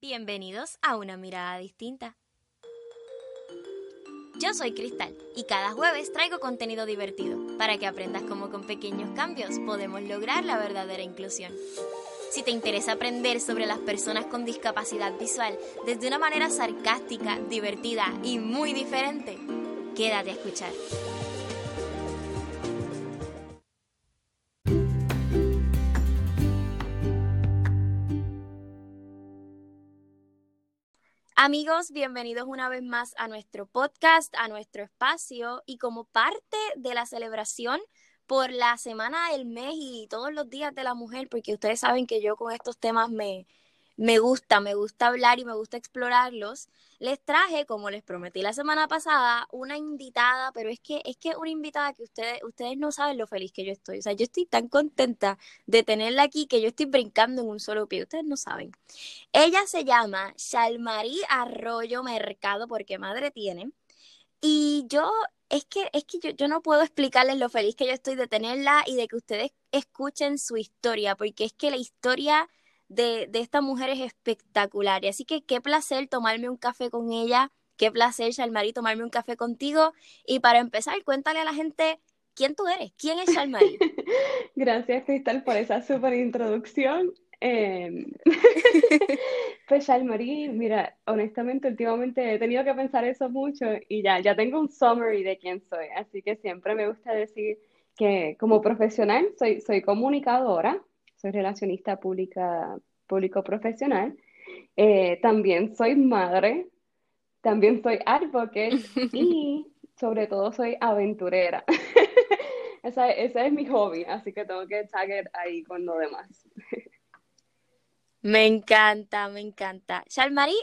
Bienvenidos a una mirada distinta. Yo soy Cristal y cada jueves traigo contenido divertido para que aprendas cómo con pequeños cambios podemos lograr la verdadera inclusión. Si te interesa aprender sobre las personas con discapacidad visual desde una manera sarcástica, divertida y muy diferente, quédate a escuchar. Amigos, bienvenidos una vez más a nuestro podcast, a nuestro espacio y como parte de la celebración por la semana del mes y todos los días de la mujer, porque ustedes saben que yo con estos temas me, me gusta, me gusta hablar y me gusta explorarlos. Les traje, como les prometí la semana pasada, una invitada, pero es que es que una invitada que ustedes ustedes no saben lo feliz que yo estoy. O sea, yo estoy tan contenta de tenerla aquí que yo estoy brincando en un solo pie. Ustedes no saben. Ella se llama Shalmarí Arroyo Mercado porque madre tiene. Y yo es que, es que yo, yo, no puedo explicarles lo feliz que yo estoy de tenerla y de que ustedes escuchen su historia, porque es que la historia de, esta mujer es espectacular. Y así que qué placer tomarme un café con ella, qué placer, Shalmarí, tomarme un café contigo. Y para empezar, cuéntale a la gente quién tú eres, quién es Shalmarí. Gracias, Cristal, por esa súper introducción. Eh... pues Shalmarí, mira, honestamente últimamente he tenido que pensar eso mucho y ya, ya tengo un summary de quién soy, así que siempre me gusta decir que como profesional soy, soy comunicadora, soy relacionista pública, público profesional. Eh, también soy madre, también soy advocate y sobre todo soy aventurera. esa, ese es mi hobby, así que tengo que tagger ahí con lo demás. me encanta, me encanta. Shalmarí,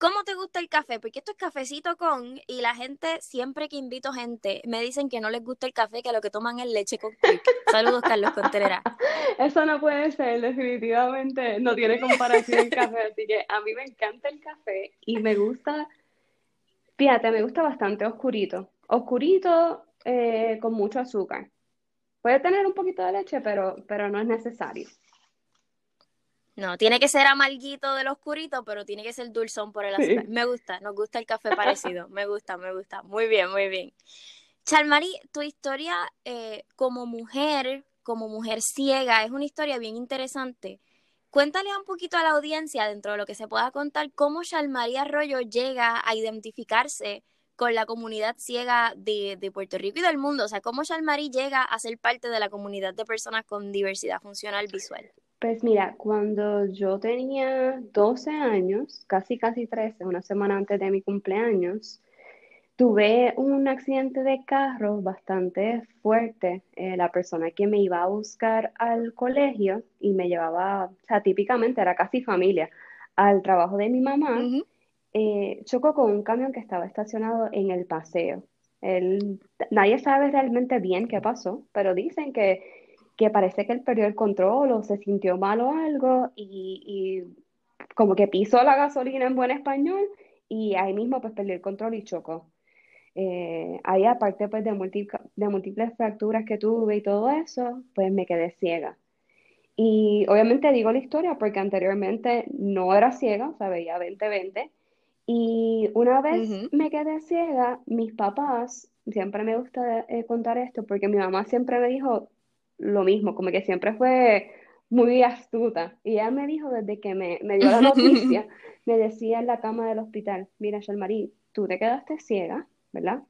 ¿Cómo te gusta el café? Porque esto es cafecito con y la gente, siempre que invito gente, me dicen que no les gusta el café, que lo que toman es leche con quick. Saludos, Carlos Contreras. Eso no puede ser, definitivamente no tiene comparación el café, así que a mí me encanta el café y me gusta, fíjate, me gusta bastante oscurito. Oscurito eh, con mucho azúcar. Puede tener un poquito de leche, pero, pero no es necesario. No, tiene que ser amarguito del oscurito, pero tiene que ser dulzón por el azúcar. Me gusta, nos gusta el café parecido. Me gusta, me gusta. Muy bien, muy bien. Chalmari, tu historia eh, como mujer, como mujer ciega, es una historia bien interesante. Cuéntale un poquito a la audiencia, dentro de lo que se pueda contar, cómo Chalmari Arroyo llega a identificarse con la comunidad ciega de, de, Puerto Rico y del mundo. O sea, cómo Chalmari llega a ser parte de la comunidad de personas con diversidad funcional visual. Pues mira, cuando yo tenía 12 años, casi casi 13, una semana antes de mi cumpleaños, tuve un accidente de carro bastante fuerte. Eh, la persona que me iba a buscar al colegio y me llevaba, o sea, típicamente era casi familia, al trabajo de mi mamá, eh, chocó con un camión que estaba estacionado en el paseo. nadie sabe realmente bien qué pasó, pero dicen que que parece que él perdió el control o se sintió mal o algo y, como que pisó la gasolina en buen español y ahí mismo pues perdió el control y chocó. Eh, ahí aparte pues de, de múltiples fracturas que tuve y todo eso, pues me quedé ciega. Y obviamente digo la historia porque anteriormente no era ciega, o sea, veía 20-20. Y una vez me quedé ciega, mis papás, siempre me gusta eh, contar esto porque mi mamá siempre me dijo, lo mismo, como que siempre fue muy astuta. Y ella me dijo desde que me, me dio la noticia, me decía en la cama del hospital, mira, Shalmarí, tú te quedaste ciega, ¿verdad?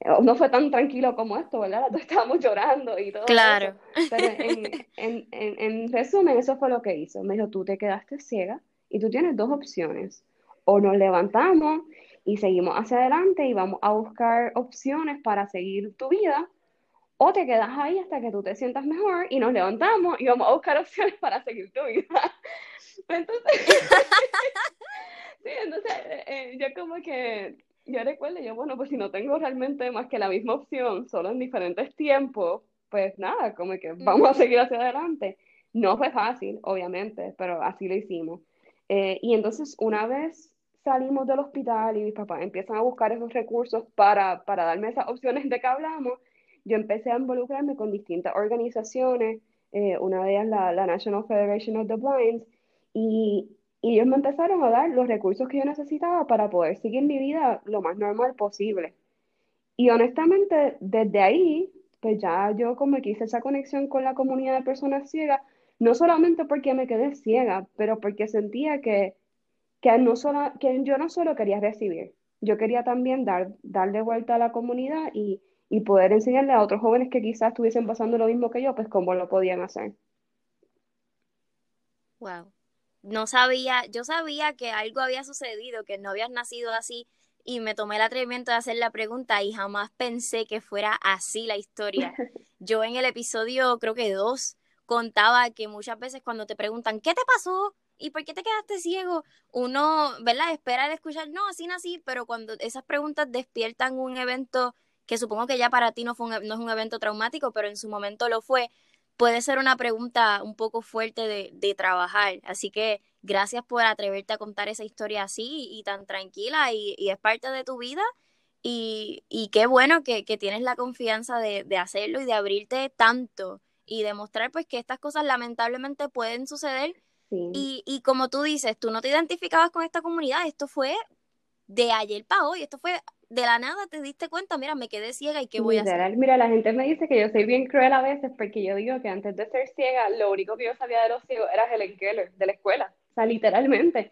Eh, no fue tan tranquilo como esto, ¿verdad? Estábamos llorando y todo. Claro. Pero en, en, en, en, resumen, eso fue lo que hizo. Me dijo, tú te quedaste ciega y tú tienes dos opciones. O nos levantamos y seguimos hacia adelante y vamos a buscar opciones para seguir tu vida, o te quedas ahí hasta que tú te sientas mejor y nos levantamos y vamos a buscar opciones para seguir tu vida. Entonces, sí, entonces eh, eh, yo como que, yo recuerdo, yo, bueno, pues si no tengo realmente más que la misma opción, solo en diferentes tiempos, pues nada, como que vamos a seguir hacia adelante. No fue fácil, obviamente, pero así lo hicimos. Eh, y entonces una vez salimos del hospital y mis papás empiezan a buscar esos recursos para, para darme esas opciones de que hablamos, yo empecé a involucrarme con distintas organizaciones, eh, una de ellas la, la, National Federation of the Blind, y Y ellos me empezaron a dar los recursos que yo necesitaba para poder seguir mi vida lo más normal posible. Y honestamente, desde ahí, pues ya yo como que hice esa conexión con la comunidad de personas ciegas, no solamente porque me quedé ciega, pero porque sentía que, que, no solo, que yo no solo quería recibir, yo quería también dar, darle vuelta a la comunidad y, y poder enseñarle a otros jóvenes que quizás estuviesen pasando lo mismo que yo, pues cómo lo podían hacer. Wow. No sabía, yo sabía que algo había sucedido, que no habías nacido así, y me tomé el atrevimiento de hacer la pregunta y jamás pensé que fuera así la historia. Yo en el episodio, creo que dos, contaba que muchas veces cuando te preguntan, ¿qué te pasó? ¿Y por qué te quedaste ciego? Uno, ¿verdad? Espera el escuchar, no, así nací, pero cuando esas preguntas despiertan un evento que supongo que ya para ti no, fue no es un evento traumático, pero en su momento lo fue, puede ser una pregunta un poco fuerte de, de trabajar. Así que gracias por atreverte a contar esa historia así y, tan tranquila y, y, es parte de tu vida. Y, y qué bueno que, que, tienes la confianza de, de, hacerlo y de abrirte tanto y demostrar pues que estas cosas lamentablemente pueden suceder. Sí. Y, y como tú dices, tú no te identificabas con esta comunidad, esto fue de ayer para hoy, esto fue de la nada te diste cuenta, mira, me quedé ciega y qué voy a hacer. Mira, la gente me dice que yo soy bien cruel a veces porque yo digo que antes de ser ciega, lo único que yo sabía de los ciegos era Helen Keller, de la escuela, o sea, literalmente.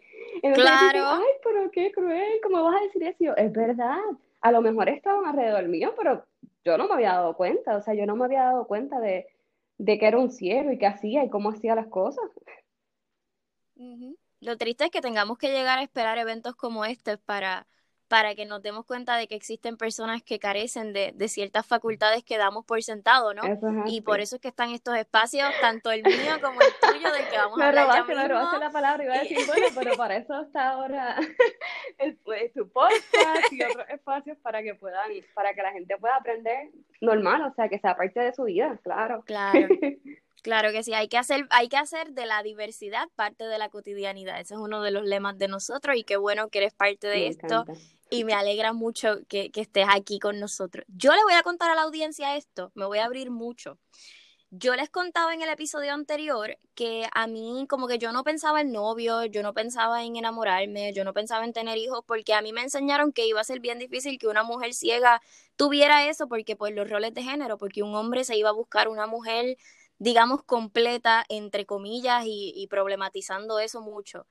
claro. Ay, pero qué cruel, ¿cómo vas a decir eso? es verdad, a lo mejor estaban alrededor mío, pero yo no me había dado cuenta, o sea, yo no me había dado cuenta de, de que era un ciego y qué hacía y cómo hacía las cosas. Lo triste es que tengamos que llegar a esperar eventos como este para para que nos demos cuenta de que existen personas que carecen de, de ciertas facultades que damos por sentado, ¿no? y por eso es que están estos espacios, tanto el mío como el tuyo, del que vamos a hablar robaste, ya robaste la palabra, iba a decir, bueno, pero para eso está ahora el, pues, tu podcast y otros espacios para que puedan, para que la gente pueda aprender normal, o sea, que sea parte de su vida, claro. Claro. Claro que sí, hay que hacer, hay que hacer de la diversidad parte de la cotidianidad. Ese es uno de los lemas de nosotros y qué bueno que eres parte de esto y me alegra mucho que, que, estés aquí con nosotros. Yo le voy a contar a la audiencia esto, me voy a abrir mucho. Yo les contaba en el episodio anterior que a mí como que yo no pensaba en novio, yo no pensaba en enamorarme, yo no pensaba en tener hijos porque a mí me enseñaron que iba a ser bien difícil que una mujer ciega tuviera eso porque pues los roles de género, porque un hombre se iba a buscar una mujer digamos completa entre comillas y, y problematizando eso mucho.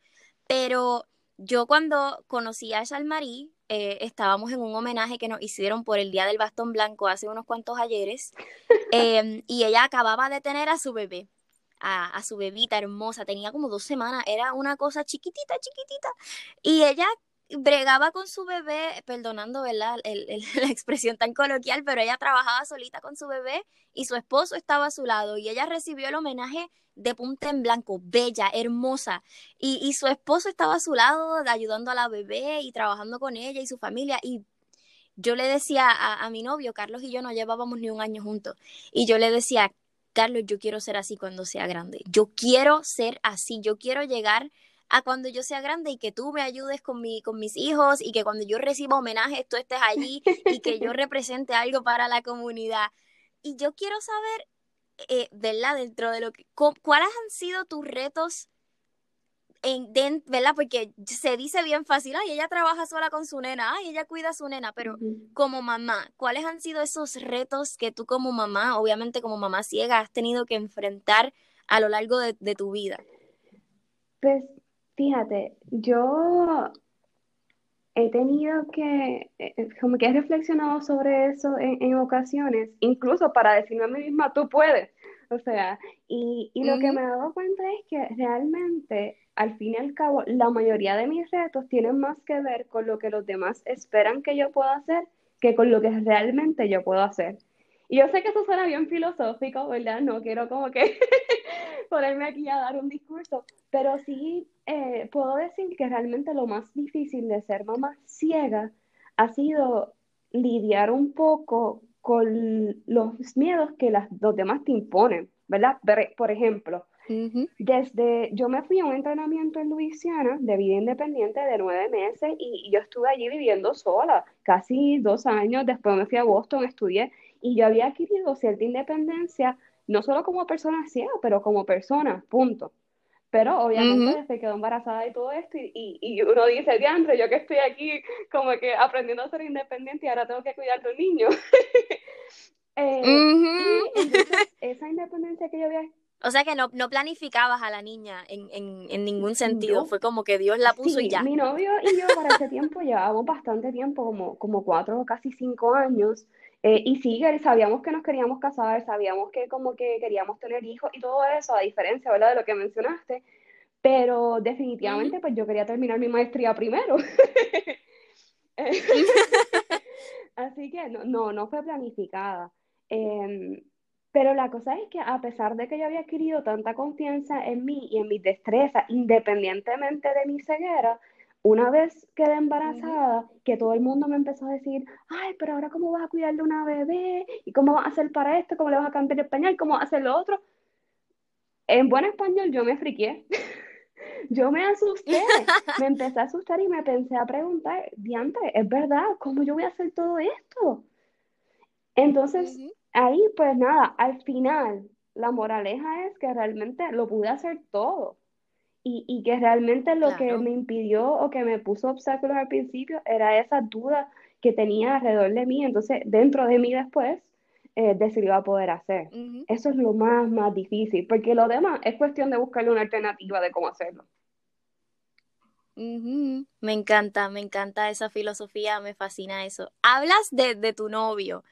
Pero yo cuando conocí a Shalmarí, eh, estábamos en un homenaje que nos hicieron por el Día del Bastón Blanco hace unos cuantos ayeres, em, y ella acababa de tener a su bebé, a, a, su bebita hermosa, tenía como dos semanas, era una cosa chiquitita, chiquitita, y ella bregaba con su bebé, perdonando ¿verdad? El, la expresión tan coloquial, pero ella trabajaba solita con su bebé y su esposo estaba a su lado y ella recibió el homenaje de punta en blanco, bella, hermosa, y, y su esposo estaba a su lado ayudando a la bebé y trabajando con ella y su familia y yo le decía a, a mi novio, Carlos y yo no llevábamos ni un año juntos, y yo le decía, Carlos, yo quiero ser así cuando sea grande, yo quiero ser así, yo quiero llegar a cuando yo sea grande y que tú me ayudes con, mi, con mis hijos y que cuando yo reciba homenajes tú estés allí y que yo represente algo para la comunidad. Y yo quiero saber, eh, ¿verdad? Dentro de lo que, ¿cuáles han sido tus retos? En, ¿verdad? Porque se dice bien fácil, ay, ella trabaja sola con su nena, ay, ella cuida a su nena, pero como mamá, ¿cuáles han sido esos retos que tú como mamá, obviamente como mamá ciega, has tenido que enfrentar a lo largo de, de tu vida? Pues Fíjate, yo he tenido que, eh, eh, como que he reflexionado sobre eso en, ocasiones, incluso para decirme a mí misma, tú puedes. O sea, y, y lo que me he dado cuenta es que realmente, al fin y al cabo, la mayoría de mis retos tienen más que ver con lo que los demás esperan que yo pueda hacer que con lo que realmente yo puedo hacer. Y yo sé que eso suena bien filosófico, ¿verdad? No quiero como que ponerme aquí a dar un discurso, pero sí eh, puedo decir que realmente lo más difícil de ser mamá ciega ha sido lidiar un poco con los miedos que las, los demás te imponen, ¿verdad? Por ejemplo, desde yo me fui a un entrenamiento en Luisiana de vida independiente de nueve meses y, y yo estuve allí viviendo sola, casi dos años, después me fui a Boston, estudié y yo había adquirido cierta independencia, no solo como persona ciega, pero como persona, punto. Pero obviamente se quedó embarazada y todo esto, y, y, uno dice, diantre, yo que estoy aquí como que aprendiendo a ser independiente y ahora tengo que cuidar de un niño. eh, y entonces, esa independencia que yo había o sea que no, no planificabas a la niña en, en, ningún sentido, fue como que Dios la puso y ya. Mi novio y yo para ese tiempo llevábamos bastante tiempo, como, como cuatro o casi cinco años, eh, y sí, sabíamos que nos queríamos casar, sabíamos que como que queríamos tener hijos y todo eso, a diferencia, ¿verdad? De lo que mencionaste, pero definitivamente pues yo quería terminar mi maestría primero. Así que no, no, no fue planificada. Em, pero la cosa es que a pesar de que yo había adquirido tanta confianza en mí y en mis destrezas, independientemente de mi ceguera, una vez quedé embarazada, que todo el mundo me empezó a decir, ay, pero ahora cómo vas a cuidar de una bebé, y cómo vas a hacer para esto, cómo le vas a cambiar el pañal, cómo vas a hacer lo otro. En buen español yo me friqué. yo me asusté, me empecé a asustar y me pensé a preguntar, diante, ¿es verdad? ¿Cómo yo voy a hacer todo esto? Entonces, ahí pues nada, al final la moraleja es que realmente lo pude hacer todo. Y, y que realmente lo que me impidió o que me puso obstáculos al principio era esa duda que tenía alrededor de mí. Entonces, dentro de mí después, eh, decidió a poder hacer. Eso es lo más, más difícil, porque lo demás es cuestión de buscarle una alternativa de cómo hacerlo. Me encanta, me encanta esa filosofía, me fascina eso. Hablas de, de tu novio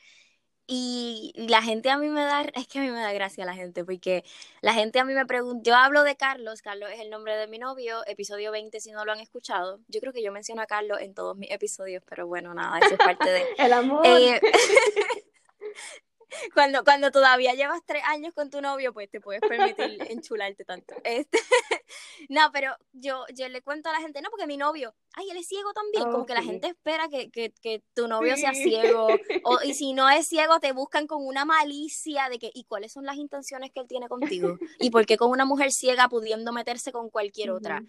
y la gente a mí me da, es que a mí me da gracia la gente, porque la gente a mí me pregunta, yo hablo de Carlos, Carlos es el nombre de mi novio, episodio 20 si no lo han escuchado, yo creo que yo menciono a Carlos en todos mis episodios, pero bueno, nada, eso es parte de... el amor. Eh, cuando, cuando todavía llevas tres años con tu novio, pues te puedes permitir enchularte tanto. Este, no, pero yo, yo le cuento a la gente, no, porque mi novio, ay, él es ciego también, como que la gente espera que, que, que tu novio sea ciego, o, y si no es ciego, te buscan con una malicia de que, ¿y cuáles son las intenciones que él tiene contigo? ¿Y por qué con una mujer ciega pudiendo meterse con cualquier otra?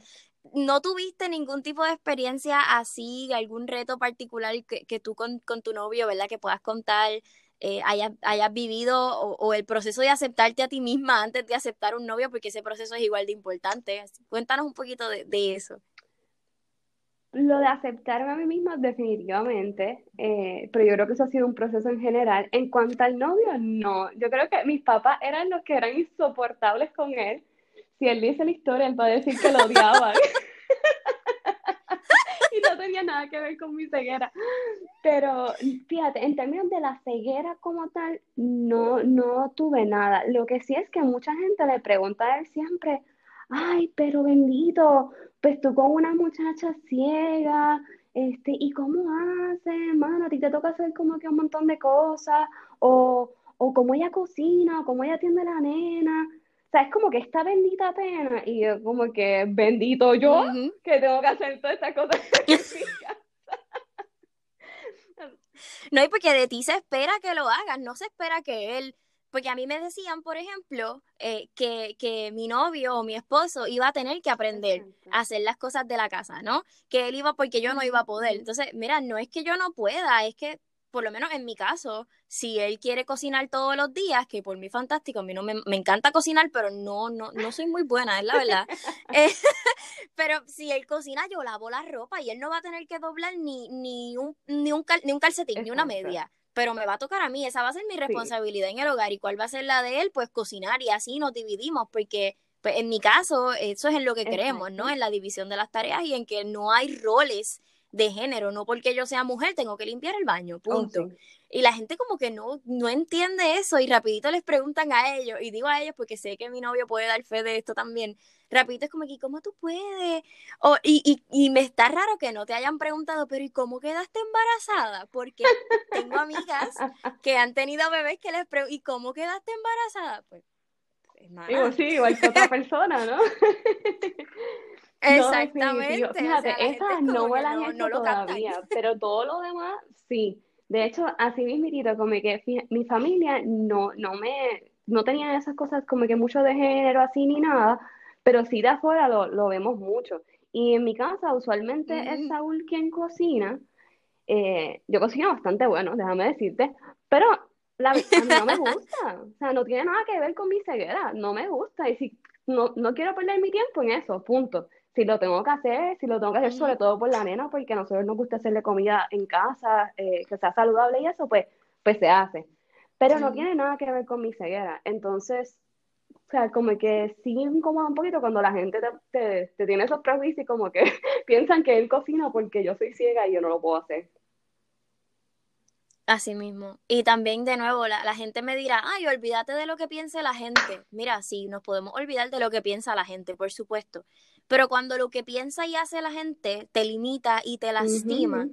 ¿No tuviste ningún tipo de experiencia así, algún reto particular que, que tú con, con tu novio, ¿verdad? Que puedas contar eh, hayas, vivido o, el proceso de aceptarte a ti misma antes de aceptar un novio, porque ese proceso es igual de importante. Cuéntanos un poquito de, eso. Lo de aceptarme a mí misma, definitivamente, eh, pero yo creo que eso ha sido un proceso en general. En cuanto al novio, no. Yo creo que mis papás eran los que eran insoportables con él. Si él dice la historia, él va a decir que lo odiaban. no tenía nada que ver con mi ceguera. Pero fíjate, en términos de la ceguera como tal, no, no tuve nada. Lo que sí es que mucha gente le pregunta a él siempre, ay, pero bendito, pues tú con una muchacha ciega, este, ¿y cómo hace, hermano? A ti te toca hacer como que un montón de cosas, o, o cómo ella cocina, o cómo ella atiende a la nena. O sea, es como que esta bendita pena y yo como que bendito yo que tengo que hacer todas estas cosas. no, y porque de ti se espera que lo hagas, no se espera que él, porque a mí me decían, por ejemplo, eh, que, que, mi novio o mi esposo iba a tener que aprender a hacer las cosas de la casa, ¿no? Que él iba porque yo no iba a poder. Entonces, mira, no es que yo no pueda, es que por lo menos en mi caso, si él quiere cocinar todos los días, que por mí fantástico, a mí no me, encanta cocinar, pero no, no, no soy muy buena, es la verdad. Eh, pero si él cocina, yo lavo la ropa y él no va a tener que doblar ni, ni, un, ni, un, ni un calcetín, ni una media. Pero me va a tocar a mí, esa va a ser mi responsabilidad en el hogar. ¿Y cuál va a ser la de él? Pues cocinar y así nos dividimos, porque pues, en mi caso, eso es en lo que queremos, ¿no? En la división de las tareas y en que no hay roles de género, no porque yo sea mujer tengo que limpiar el baño, oh, punto. Y la gente como que no, no entiende eso y rapidito les preguntan a ellos, y digo a ellos porque sé que mi novio puede dar fe de esto también, rapidito es como que, ¿cómo tú puedes? O, y, y, y, me está raro que no te hayan preguntado, pero ¿y cómo quedaste embarazada? Porque tengo amigas que han tenido bebés que les preguntan, ¿y cómo quedaste embarazada? Pues, Digo, sí, igual que otra persona, ¿no? Exactamente. No, Fíjate, esas no me las hecho todavía, pero todo lo demás sí. De hecho, así mismo, como que mi familia no, no me, no tenía esas cosas como que mucho de género así ni nada, pero sí de afuera lo, lo vemos mucho. Y en mi casa usualmente es Saúl quien cocina. Eh, yo cocino bastante bueno, déjame decirte, pero la, a mí no me gusta. O sea, no tiene nada que ver con mi ceguera, no me gusta. Y si no, no quiero perder mi tiempo en eso, punto. Si lo tengo que hacer, si lo tengo que hacer sobre todo por la nena, porque a nosotros nos gusta hacerle comida en casa, eh, que sea saludable y eso, pues, pues se hace. Pero no tiene nada que ver con mi ceguera. Entonces, o sea, como que sí incomoda un poquito cuando la gente te, te, tiene esos prejuicios y como que piensan que él cocina porque yo soy ciega y yo no lo puedo hacer. Así mismo. Y también, de nuevo, la, la, gente me dirá, ay, olvídate de lo que piense la gente. Mira, sí, nos podemos olvidar de lo que piensa la gente, por supuesto. Pero cuando lo que piensa y hace la gente te limita y te lastima,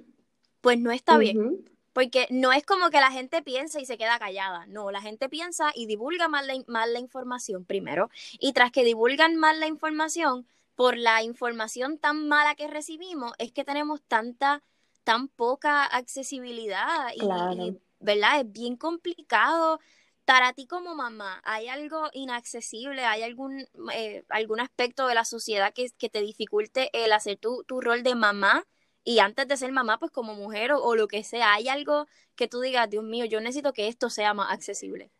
pues no está bien. Porque no es como que la gente piensa y se queda callada. No, la gente piensa y divulga mal la, mal la información primero. Y tras que divulgan mal la información, por la información tan mala que recibimos, es que tenemos tanta, tan poca accesibilidad. Y, ¿verdad? Es bien complicado para ti como mamá, ¿hay algo inaccesible? ¿Hay algún, eh, algún aspecto de la sociedad que, que te dificulte el hacer tu, tu, rol de mamá? Y antes de ser mamá, pues como mujer o, lo que sea, ¿hay algo que tú digas, Dios mío, yo necesito que esto sea más accesible?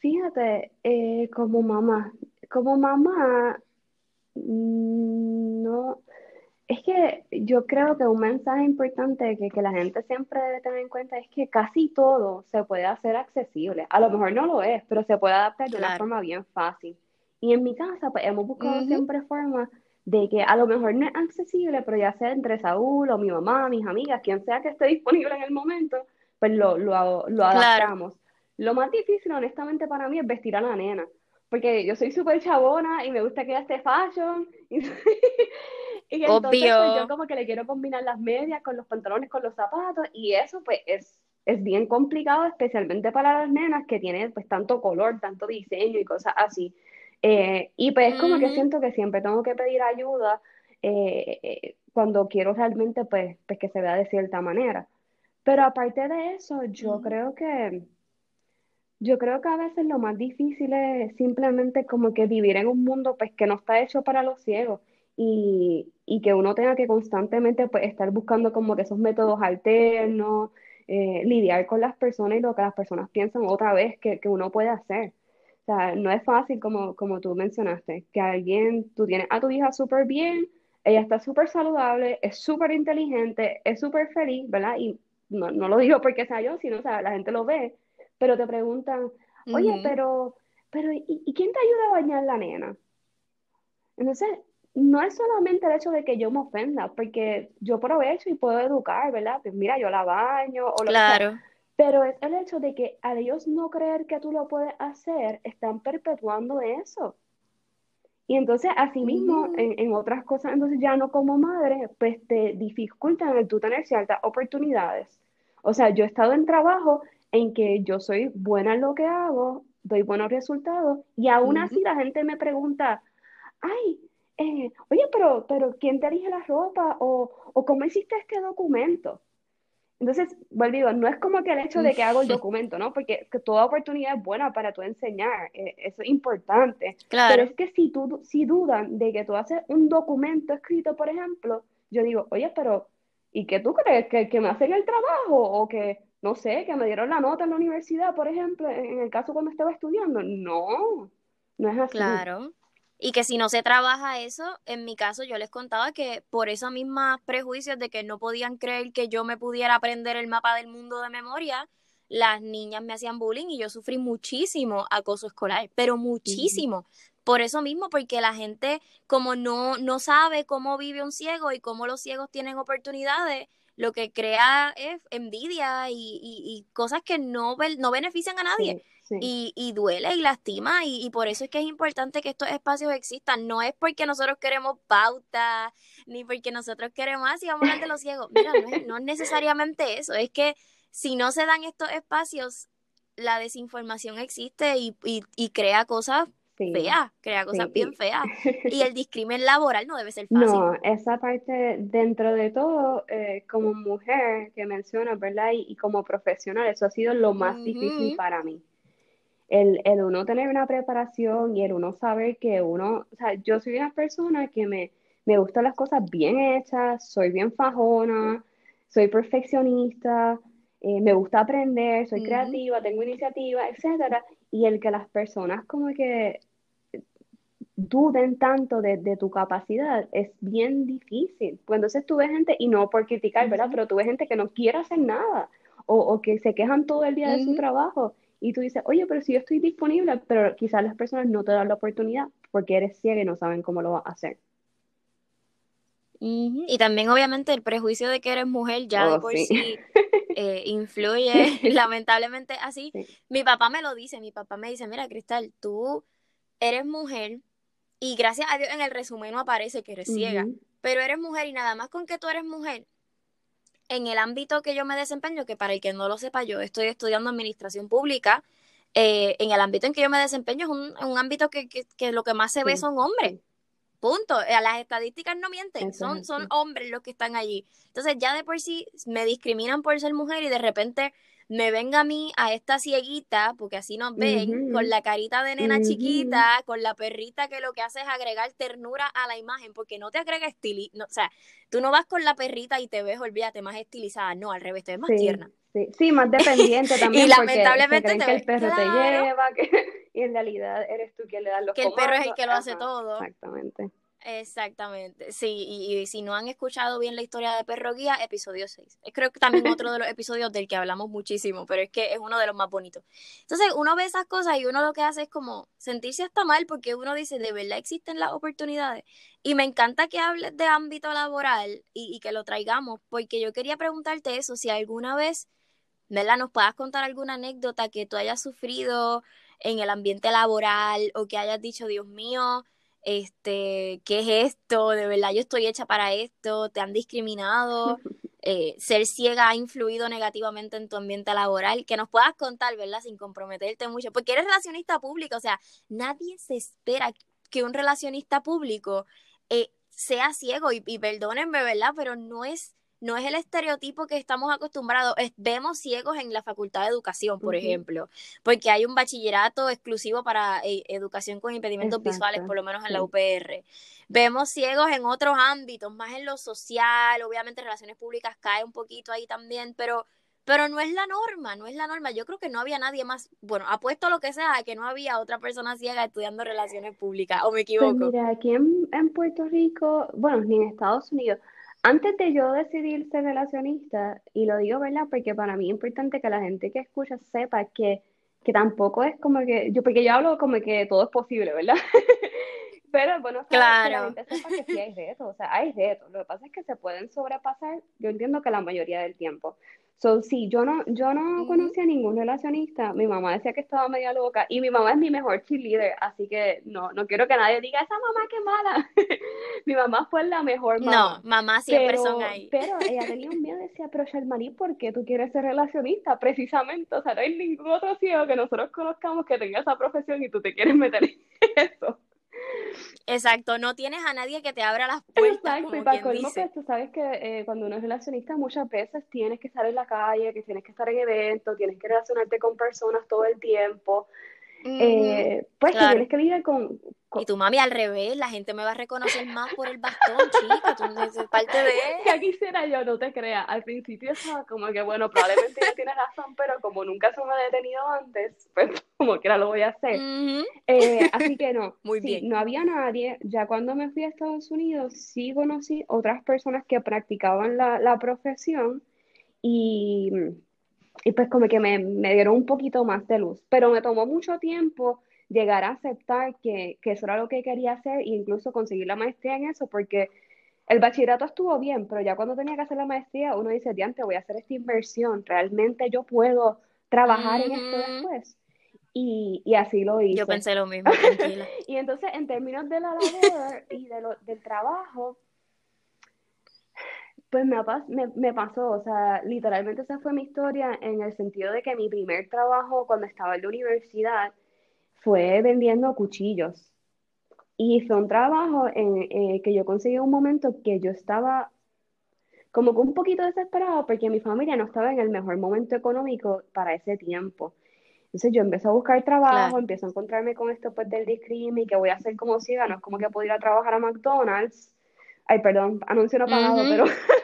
Fíjate, eh, como mamá, como mamá, mm, no, es que yo creo que un mensaje importante que, que, la gente siempre debe tener en cuenta es que casi todo se puede hacer accesible. A lo mejor no lo es, pero se puede adaptar de una forma bien fácil. Y en mi casa, pues hemos buscado siempre formas de que a lo mejor no es accesible, pero ya sea entre Saúl o mi mamá, mis amigas, quien sea que esté disponible en el momento, pues lo, lo, lo adaptamos. Lo más difícil, honestamente, para mí es vestir a la nena porque yo soy súper chabona y me gusta que ella esté fashion. Y, entonces pues, yo como que le quiero combinar las medias con los pantalones, con los zapatos, y eso pues es, es bien complicado, especialmente para las nenas que tienen pues tanto color, tanto diseño y cosas así. Eh, y pues es como que siento que siempre tengo que pedir ayuda eh, eh, cuando quiero realmente pues, pues que se vea de cierta manera. Pero aparte de eso, yo creo que yo creo que a veces lo más difícil es simplemente como que vivir en un mundo pues que no está hecho para los ciegos y, que uno tenga que constantemente pues estar buscando como que esos métodos alternos, eh, lidiar con las personas y lo que las personas piensan otra vez que, uno puede hacer. O sea, no es fácil como, como tú mencionaste, que alguien, tú tienes a tu hija súper bien, ella está súper saludable, es súper inteligente, es súper feliz, ¿verdad? Y no, no lo digo porque sea yo, sino, o sea, la gente lo ve pero te preguntan, oye, pero, pero ¿y, quién te ayuda a bañar la nena? Entonces, no es solamente el hecho de que yo me ofenda, porque yo aprovecho y puedo educar, ¿verdad? Pues mira, yo la baño o lo claro. que sea. Pero es el hecho de que a ellos no creer que tú lo puedes hacer, están perpetuando eso. Y entonces, asimismo, mismo, en, en, otras cosas, entonces ya no como madre, pues te dificultan el tú tener ciertas oportunidades. O sea, yo he estado en trabajo en que yo soy buena en lo que hago, doy buenos resultados, y aún así la gente me pregunta, ay, eh, oye, pero, pero ¿quién te elige la ropa? O, o ¿cómo hiciste este documento? Entonces, vuelvo, no es como que el hecho de que hago el documento, ¿no? Porque que toda oportunidad es buena para tú enseñar, eh, eso es importante. Claro. Pero es que si, tú, si dudan de que tú haces un documento escrito, por ejemplo, yo digo, oye, pero ¿y qué tú crees? ¿Que, que me hacen el trabajo? ¿O que no sé, que me dieron la nota en la universidad, por ejemplo, en el caso cuando estaba estudiando. No, no es así. Claro. Y que si no se trabaja eso, en mi caso yo les contaba que por esos mismos prejuicios de que no podían creer que yo me pudiera aprender el mapa del mundo de memoria, las niñas me hacían bullying y yo sufrí muchísimo acoso escolar, pero muchísimo. Por eso mismo, porque la gente como no, no sabe cómo vive un ciego y cómo los ciegos tienen oportunidades, lo que crea es envidia y, cosas que no, no benefician a nadie. Y, duele y lastima y, por eso es que es importante que estos espacios existan. No es porque nosotros queremos pauta, ni porque nosotros queremos así, vamos a hablar de los ciegos. Mira, no es, no es necesariamente eso, es que si no se dan estos espacios, la desinformación existe y, y crea cosas fea, crea cosas bien feas. Y el discrimen laboral no debe ser fácil. No, esa parte, dentro de todo, eh, como mujer que mencionas, ¿verdad? Y, como profesional, eso ha sido lo más difícil para mí. El, el, uno tener una preparación y el uno saber que uno, o sea, yo soy una persona que me, me gustan las cosas bien hechas, soy bien fajona, soy perfeccionista, eh, me gusta aprender, soy creativa, tengo iniciativa, etcétera, y el que las personas como que duden tanto de, tu capacidad es bien difícil. Pues entonces tú ves gente, y no por criticar, ¿verdad? Pero tú ves gente que no quiere hacer nada o, que se quejan todo el día de su trabajo y tú dices, oye, pero si yo estoy disponible, pero quizás las personas no te dan la oportunidad porque eres ciega y no saben cómo lo vas a hacer. Y también obviamente el prejuicio de que eres mujer ya de oh, por sí, eh, influye, lamentablemente así. Mi papá me lo dice, mi papá me dice, mira Cristal, tú eres mujer y gracias a Dios en el resumen no aparece que eres ciega, pero eres mujer y nada más con que tú eres mujer, en el ámbito que yo me desempeño, que para el que no lo sepa, yo estoy estudiando administración pública, eh, en el ámbito en que yo me desempeño es un, ámbito que, lo que más se ve son hombres. Punto. A las estadísticas no mienten, son, son hombres los que están allí. Entonces ya de por sí me discriminan por ser mujer y de repente me venga a mí, a esta cieguita, porque así nos ven, con la carita de nena chiquita, con la perrita que lo que hace es agregar ternura a la imagen, porque no te agrega estili, no, o sea, tú no vas con la perrita y te ves, olvídate, más estilizada, no, al revés, te ves más tierna. Sí, sí, más dependiente también. y lamentablemente te que el perro te lleva, y en realidad eres tú quien le das los Que el perro es el que lo hace todo. Exactamente. Exactamente, sí, y, si no han escuchado bien la historia de Perro Guía, episodio 6. Creo que también otro de los episodios del que hablamos muchísimo, pero es que es uno de los más bonitos. Entonces, uno ve esas cosas y uno lo que hace es como sentirse hasta mal porque uno dice, de verdad existen las oportunidades. Y me encanta que hables de ámbito laboral y, y que lo traigamos, porque yo quería preguntarte eso, si alguna vez, ¿verdad? Nos puedas contar alguna anécdota que tú hayas sufrido en el ambiente laboral o que hayas dicho, Dios mío, este, ¿qué es esto? De verdad yo estoy hecha para esto, te han discriminado, eh, ser ciega ha influido negativamente en tu ambiente laboral, que nos puedas contar, ¿verdad? Sin comprometerte mucho, porque eres relacionista público, o sea, nadie se espera que un relacionista público eh, sea ciego y, y perdónenme, ¿verdad? Pero no es no es el estereotipo que estamos acostumbrados. vemos ciegos en la Facultad de Educación, por ejemplo, porque hay un bachillerato exclusivo para eh, educación con impedimentos visuales, por lo menos en la UPR. Vemos ciegos en otros ámbitos, más en lo social, obviamente relaciones públicas cae un poquito ahí también, pero pero no es la norma, no es la norma. Yo creo que no había nadie más, bueno, apuesto lo que sea, que no había otra persona ciega estudiando relaciones públicas, o me pues equivoco. mira, aquí en, en Puerto Rico, bueno, ni en Estados Unidos, antes de yo decidir ser relacionista, y lo digo, ¿verdad? Porque para mí es importante que la gente que escucha sepa que, que tampoco es como que, yo, porque yo hablo como que todo es posible, ¿verdad? Pero bueno, claro. que la gente sepa que sí hay retos, o sea, hay retos. Lo que pasa es que se pueden sobrepasar, yo entiendo que la mayoría del tiempo. So, sí, yo no, yo no conocía a ningún relacionista. Mi mamá decía que estaba media loca y mi mamá es mi mejor cheerleader, así que no, no quiero que nadie diga, esa mamá qué mala. mi mamá fue la mejor mamá. No, mamá siempre son ahí. pero ella tenía un miedo, decía, pero Shermani, ¿por qué tú quieres ser relacionista? Precisamente, o sea, no hay ningún otro ciego que nosotros conozcamos que tenga esa profesión y tú te quieres meter en eso. Exacto, no tienes a nadie que te abra las puertas. Exacto, y para colmo, pues tú sabes que eh, cuando uno es relacionista muchas veces tienes que estar en la calle, que tienes que estar en eventos, tienes que relacionarte con personas todo el tiempo. Eh, pues tienes que lidiar con, y tu mami al revés, la gente me va a reconocer más por el bastón, chica, tú no eres parte de él. Ya quisiera yo, no te creas. Al principio estaba como que, bueno, probablemente ya tienes razón, pero como nunca se me ha detenido antes, pues como que ahora lo voy a hacer. Eh, así que no, Muy bien. no había nadie. Ya cuando me fui a Estados Unidos, sí conocí otras personas que practicaban la, la profesión y, y pues como que me, me dieron un poquito más de luz. Pero me tomó mucho tiempo llegar a aceptar que, que, eso era lo que quería hacer e incluso conseguir la maestría en eso, porque el bachillerato estuvo bien, pero ya cuando tenía que hacer la maestría, uno dice, diante, voy a hacer esta inversión, realmente yo puedo trabajar en esto después. Y, y, así lo hice. Yo pensé lo mismo, tranquila. y entonces, en términos de la labor y de lo, del trabajo, pues me, me, me, pasó, o sea, literalmente esa fue mi historia en el sentido de que mi primer trabajo cuando estaba en la universidad, fue vendiendo cuchillos. Y fue un trabajo en, eh, que yo conseguí un momento que yo estaba como que un poquito desesperado porque mi familia no estaba en el mejor momento económico para ese tiempo. Entonces yo empecé a buscar trabajo, empiezo a encontrarme con esto pues del discrimen, que voy a hacer como ciega, no es como que puedo ir a trabajar a McDonald's. Ay, perdón, anuncio no pagado, pero...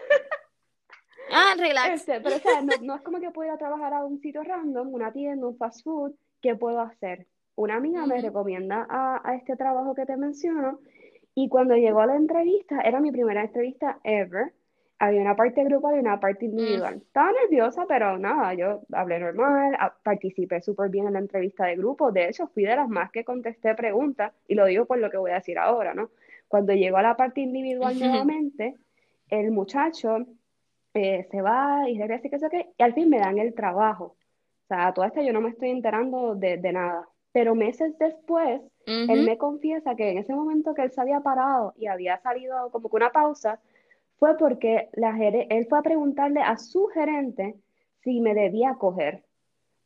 ah, relax. Este, pero o sea, no, no, es como que puedo ir a trabajar a un sitio random, una tienda, un fast food, ¿qué puedo hacer? una amiga me recomienda a, a este trabajo que te menciono y cuando llegó a la entrevista, era mi primera entrevista ever, había una parte grupal y una parte individual. Mm. Estaba nerviosa, pero nada, yo hablé normal, participé súper bien en la entrevista de grupo. De hecho, fui de las más que contesté preguntas, y lo digo por lo que voy a decir ahora, ¿no? Cuando llegó a la parte individual nuevamente, el muchacho eh, se va y regresa y qué sé qué, y al fin me dan el trabajo. O sea, a toda esta yo no me estoy enterando de, de nada. Pero meses después, él me confiesa que en ese momento que él se había parado y había salido como que una pausa, fue porque la él fue a preguntarle a su gerente si me debía coger,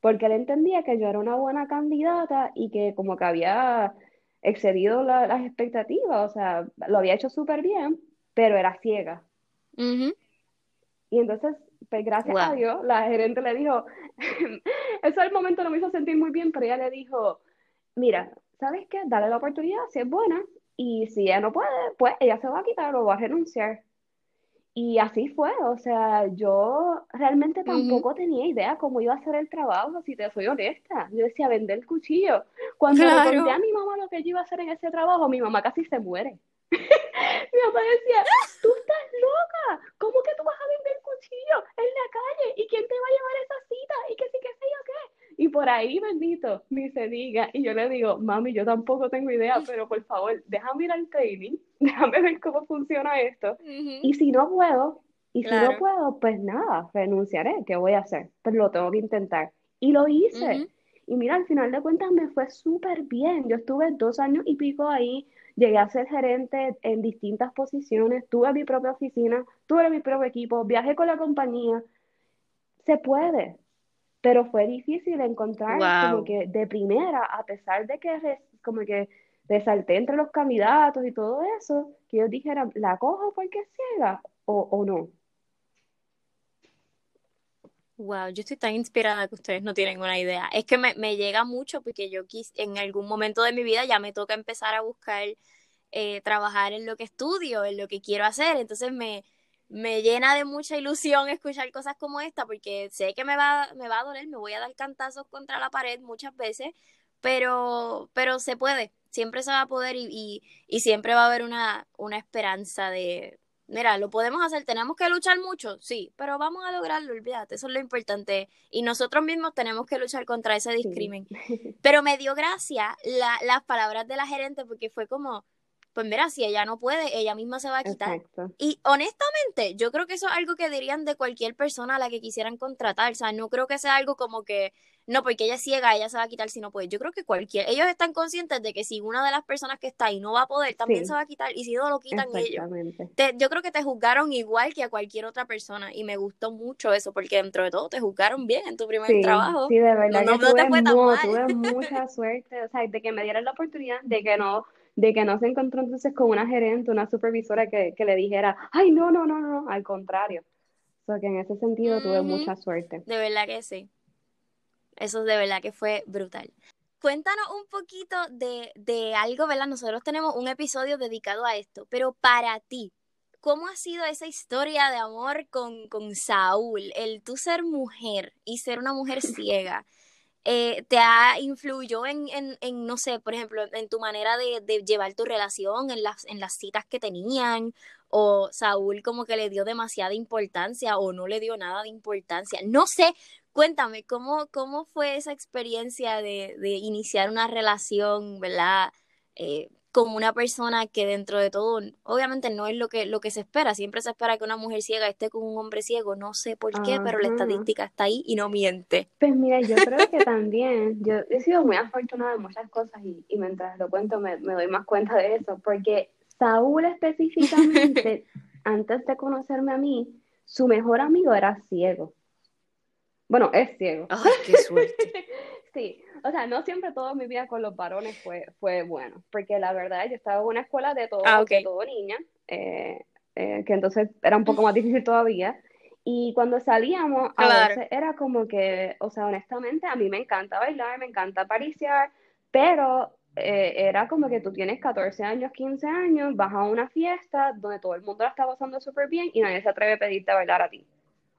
porque él entendía que yo era una buena candidata y que como que había excedido las expectativas, o sea, lo había hecho súper bien, pero era ciega. Y entonces, pues gracias a Dios, la gerente le dijo, eso al momento no me hizo sentir muy bien, pero ella le dijo, mira, ¿sabes qué? Dale la oportunidad, si es buena, y si ella no puede, pues ella se va a quitar o va a renunciar. Y así fue, o sea, yo realmente tampoco tenía idea cómo iba a ser el trabajo, si te soy honesta. Yo decía, vender el cuchillo. Cuando le conté a mi mamá lo que yo iba a hacer en ese trabajo, mi mamá casi se muere. Mi mamá decía, tú estás loca, ¿cómo que tú vas a vender cuchillo en la calle? ¿Y quién te va a llevar esa cita? ¿Y qué sí, qué sé yo qué? Y por ahí, bendito, ni se diga. Y yo le digo, mami, yo tampoco tengo idea, pero por favor, déjame ir al training, déjame ver cómo funciona esto. Y si no puedo, y si no puedo, pues nada, renunciaré, ¿qué voy a hacer? Pues lo tengo que intentar. Y lo hice. Y mira, al final de cuentas me fue súper bien. Yo estuve dos años y pico ahí llegué a ser gerente en distintas posiciones, tuve mi propia oficina, tuve mi propio equipo, viajé con la compañía. Se puede, pero fue difícil encontrar como que de primera, a pesar de que como que resalté entre los candidatos y todo eso, que ellos dijeran, ¿la cojo porque es ciega o, o no? Wow, yo estoy tan inspirada que ustedes no tienen una idea. Es que me, me llega mucho porque yo quis, en algún momento de mi vida ya me toca empezar a buscar eh, trabajar en lo que estudio, en lo que quiero hacer. Entonces me, me llena de mucha ilusión escuchar cosas como esta porque sé que me va, me va a doler, me voy a dar cantazos contra la pared muchas veces, pero, pero se puede, siempre se va a poder y, y, y siempre va a haber una, una esperanza de, mira, lo podemos hacer, tenemos que luchar mucho, sí, pero vamos a lograrlo, olvídate, eso es lo importante. Y nosotros mismos tenemos que luchar contra ese discrimen. Pero me dio gracia las palabras de la gerente porque fue como, pues mira, si ella no puede, ella misma se va a quitar. Y honestamente, yo creo que eso es algo que dirían de cualquier persona a la que quisieran contratar. O sea, no creo que sea algo como que, no, porque ella es ciega, ella se va a quitar si no puede. Yo creo que cualquier, ellos están conscientes de que si una de las personas que está ahí no va a poder, también se va a quitar. Y si no lo quitan ellos. yo creo que te juzgaron igual que a cualquier otra persona. Y me gustó mucho eso, porque dentro de todo te juzgaron bien en tu primer trabajo. Sí, de verdad. No, tuve, tuve mucha suerte, o sea, de que me dieran la oportunidad, de que no de que no se encontró entonces con una gerente, una supervisora que, le dijera, ay, no, no, no, no, al contrario. O sea, que en ese sentido tuve mucha suerte. De verdad que sí. Eso de verdad que fue brutal. Cuéntanos un poquito de, de algo, ¿verdad? Nosotros tenemos un episodio dedicado a esto, pero para ti, ¿cómo ha sido esa historia de amor con, con Saúl? El tú ser mujer y ser una mujer ciega. Eh, te ha influyó en, en, en, no sé, por ejemplo, en tu manera de, de, llevar tu relación, en las, en las citas que tenían, o Saúl como que le dio demasiada importancia o no le dio nada de importancia. No sé, cuéntame, ¿cómo, cómo fue esa experiencia de, de iniciar una relación, ¿verdad? Eh, como una persona que dentro de todo, obviamente no es lo que, lo que se espera, siempre se espera que una mujer ciega esté con un hombre ciego, no sé por qué, pero la estadística está ahí y no miente. Pues mira, yo creo que también, yo he sido muy afortunada en muchas cosas y, mientras lo cuento me, doy más cuenta de eso, porque Saúl específicamente, antes de conocerme a mí, su mejor amigo era ciego. Bueno, es ciego. Ay, qué suerte. sí, o sea, no siempre toda mi vida con los varones fue, fue bueno, porque la verdad yo estaba en una escuela de todo, ah, de todo niña, eh, eh, que entonces era un poco más difícil todavía. Y cuando salíamos, a veces era como que, o sea, honestamente, a mí me encanta bailar, me encanta pariciar, pero eh, era como que tú tienes 14 años, 15 años, vas a una fiesta donde todo el mundo la está pasando súper bien y nadie se atreve a pedirte a bailar a ti.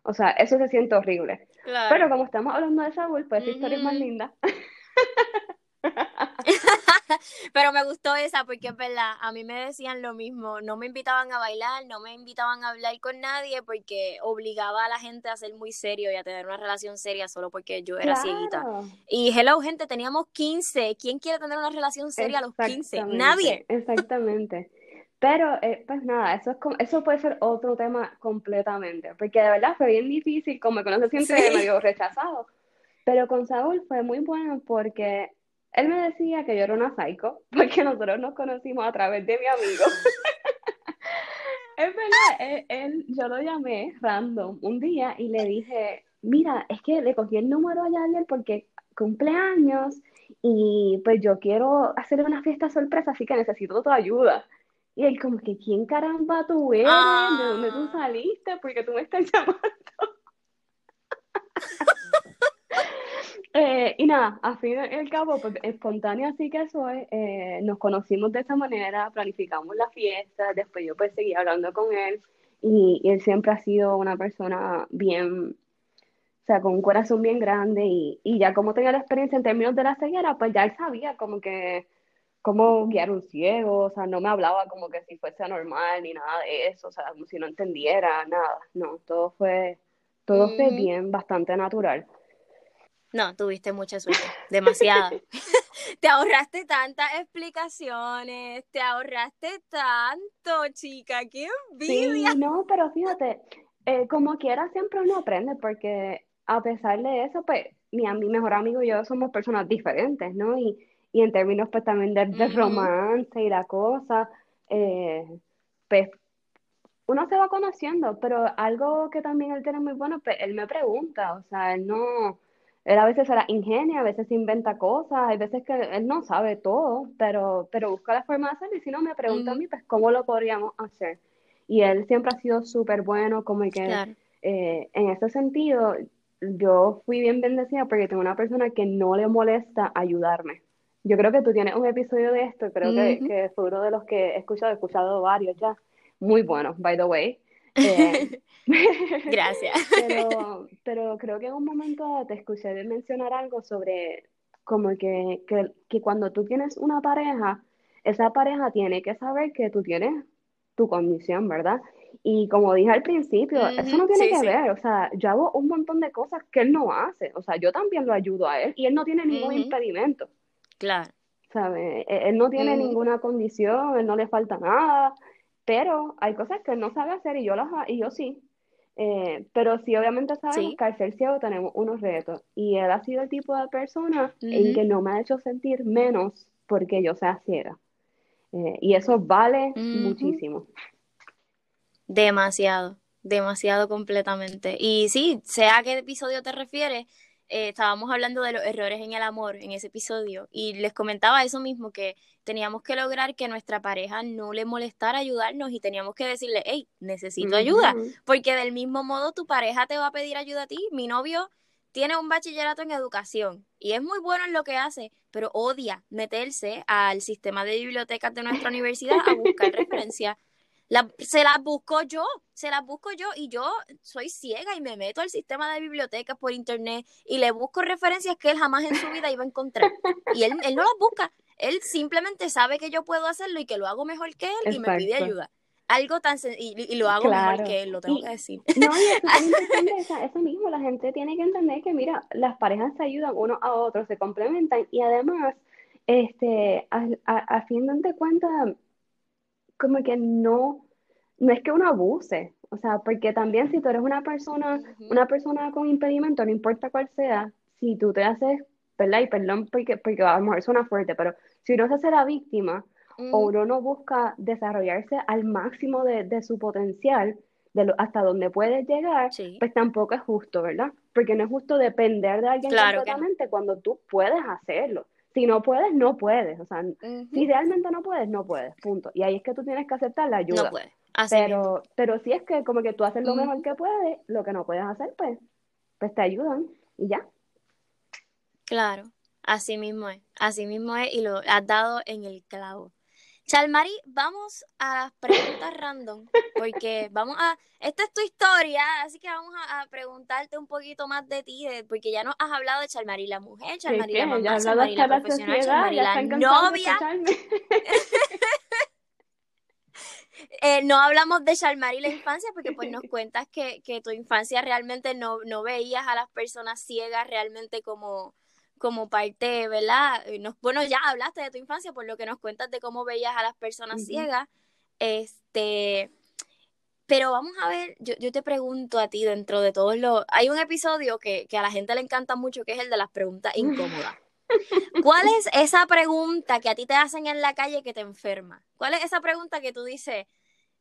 O sea, eso se siente horrible. Pero como estamos hablando de Saúl, pues esa historia es más linda. Pero me gustó esa porque es verdad, a mí me decían lo mismo, no me invitaban a bailar, no me invitaban a hablar con nadie porque obligaba a la gente a ser muy serio y a tener una relación seria solo porque yo era cieguita. Y hello gente, teníamos 15, ¿quién quiere tener una relación seria a los 15? Nadie. Exactamente. Pero, eh, pues nada, eso, es eso puede ser otro tema completamente, porque de verdad fue bien difícil, como me conoce siempre medio rechazado. Pero con Saúl fue muy bueno porque él me decía que yo era una psycho, porque nosotros nos conocimos a través de mi amigo. es verdad, él, yo lo llamé random un día y le dije, mira, es que le cogí el número a Yadier porque cumpleaños y pues yo quiero hacerle una fiesta sorpresa, así que necesito tu ayuda. Y él como que, ¿quién caramba tú eres? ¿De dónde tú ah. saliste? Porque tú me estás llamando. Eh, y nada, a fin y al cabo, pues espontáneo así que soy, eh, nos conocimos de esa manera, planificamos la fiesta, después yo pues seguí hablando con él y, él siempre ha sido una persona bien, o sea, con un corazón bien grande y, y ya como tenía la experiencia en términos de la ceguera, pues ya él sabía como que cómo guiar un ciego, o sea, no me hablaba como que si fuese anormal ni nada de eso, o sea, como si no entendiera nada, no, todo fue, todo fue bien, bastante natural. No, tuviste mucha suerte, demasiada. te ahorraste tantas explicaciones, te ahorraste tanto, chica, qué envidia. Sí, no, pero fíjate, eh, como quiera siempre uno aprende, porque a pesar de eso, pues mi, mi mejor amigo y yo somos personas diferentes, ¿no? Y, y en términos pues también de, romance y la cosa, eh, pues uno se va conociendo, pero algo que también él tiene muy bueno, pues él me pregunta, o sea, él no él a veces será ingenio, a veces inventa cosas, hay veces que él no sabe todo, pero, pero busca la forma de hacerlo y si no me pregunta a mí, pues cómo lo podríamos hacer. Y él siempre ha sido súper bueno, como que eh, en ese sentido yo fui bien bendecida porque tengo una persona que no le molesta ayudarme. Yo creo que tú tienes un episodio de esto, creo que, que fue uno de los que he escuchado, he escuchado varios ya, muy bueno, by the way. Eh, Gracias. pero, pero creo que en un momento te escuché mencionar algo sobre como que, que, que, cuando tú tienes una pareja, esa pareja tiene que saber que tú tienes tu condición, ¿verdad? Y como dije al principio, eso no tiene que ver, o sea, yo hago un montón de cosas que él no hace, o sea, yo también lo ayudo a él y él no tiene ningún impedimento. Claro. ¿Sabe? E, él no tiene ninguna condición, él no le falta nada, pero hay cosas que él no sabe hacer y yo las y yo sí. Eh, pero sí, obviamente sabemos que al ser ciego tenemos unos retos. Y él ha sido el tipo de persona en que no me ha hecho sentir menos porque yo sea ciega. Eh, y eso vale muchísimo. Demasiado, demasiado completamente. Y sí, sea a qué episodio te refieres, eh, estábamos hablando de los errores en el amor en ese episodio y les comentaba eso mismo, que teníamos que lograr que nuestra pareja no le molestara ayudarnos y teníamos que decirle, hey, necesito ayuda, porque del mismo modo tu pareja te va a pedir ayuda a ti. Mi novio tiene un bachillerato en educación y es muy bueno en lo que hace, pero odia meterse al sistema de bibliotecas de nuestra universidad a buscar referencias se las busco yo, se las busco yo y yo soy ciega y me meto al sistema de bibliotecas por internet y le busco referencias que él jamás en su vida iba a encontrar. Y él, él no las busca, él simplemente sabe que yo puedo hacerlo y que lo hago mejor que él y me pide ayuda. Algo tan y, y lo hago mejor que él, lo tengo que decir. No, y eso, eso mismo, la gente tiene que entender que, mira, las parejas se ayudan uno a otro, se complementan y además, este, a, a, fin de cuentas, como que no, no es que uno abuse, o sea, porque también si tú eres una persona, una persona con impedimento, no importa cuál sea, si tú te haces, ¿verdad? Y perdón porque, porque a lo mejor suena fuerte, pero si uno se hace la víctima o uno no busca desarrollarse al máximo de, su potencial, de hasta donde puedes llegar, pues tampoco es justo, ¿verdad? Porque no es justo depender de alguien completamente cuando tú puedes hacerlo. Si no puedes, no puedes. O sea, si realmente no puedes, no puedes. Punto. Y ahí es que tú tienes que aceptar la ayuda. No puedes. pero, pero si es que como que tú haces lo mejor que puedes, lo que no puedes hacer, pues, pues te ayudan y ya. Claro, así mismo es. Así mismo es y lo has dado en el clavo. Chalmari, vamos a las preguntas random, porque vamos a, esta es tu historia, así que vamos a, preguntarte un poquito más de ti, porque ya nos has hablado de Chalmari la mujer, Chalmari la mamá, Chalmari la profesional, Chalmari la novia. Eh, no hablamos de Chalmari la infancia porque pues nos cuentas que, que tu infancia realmente no, no veías a las personas ciegas realmente como, como parte, ¿verdad? Nos, bueno, ya hablaste de tu infancia por lo que nos cuentas de cómo veías a las personas ciegas. Este, pero vamos a ver, yo, yo, te pregunto a ti dentro de todos los... Hay un episodio que, que a la gente le encanta mucho, que es el de las preguntas incómodas. ¿Cuál es esa pregunta que a ti te hacen en la calle que te enferma? ¿Cuál es esa pregunta que tú dices,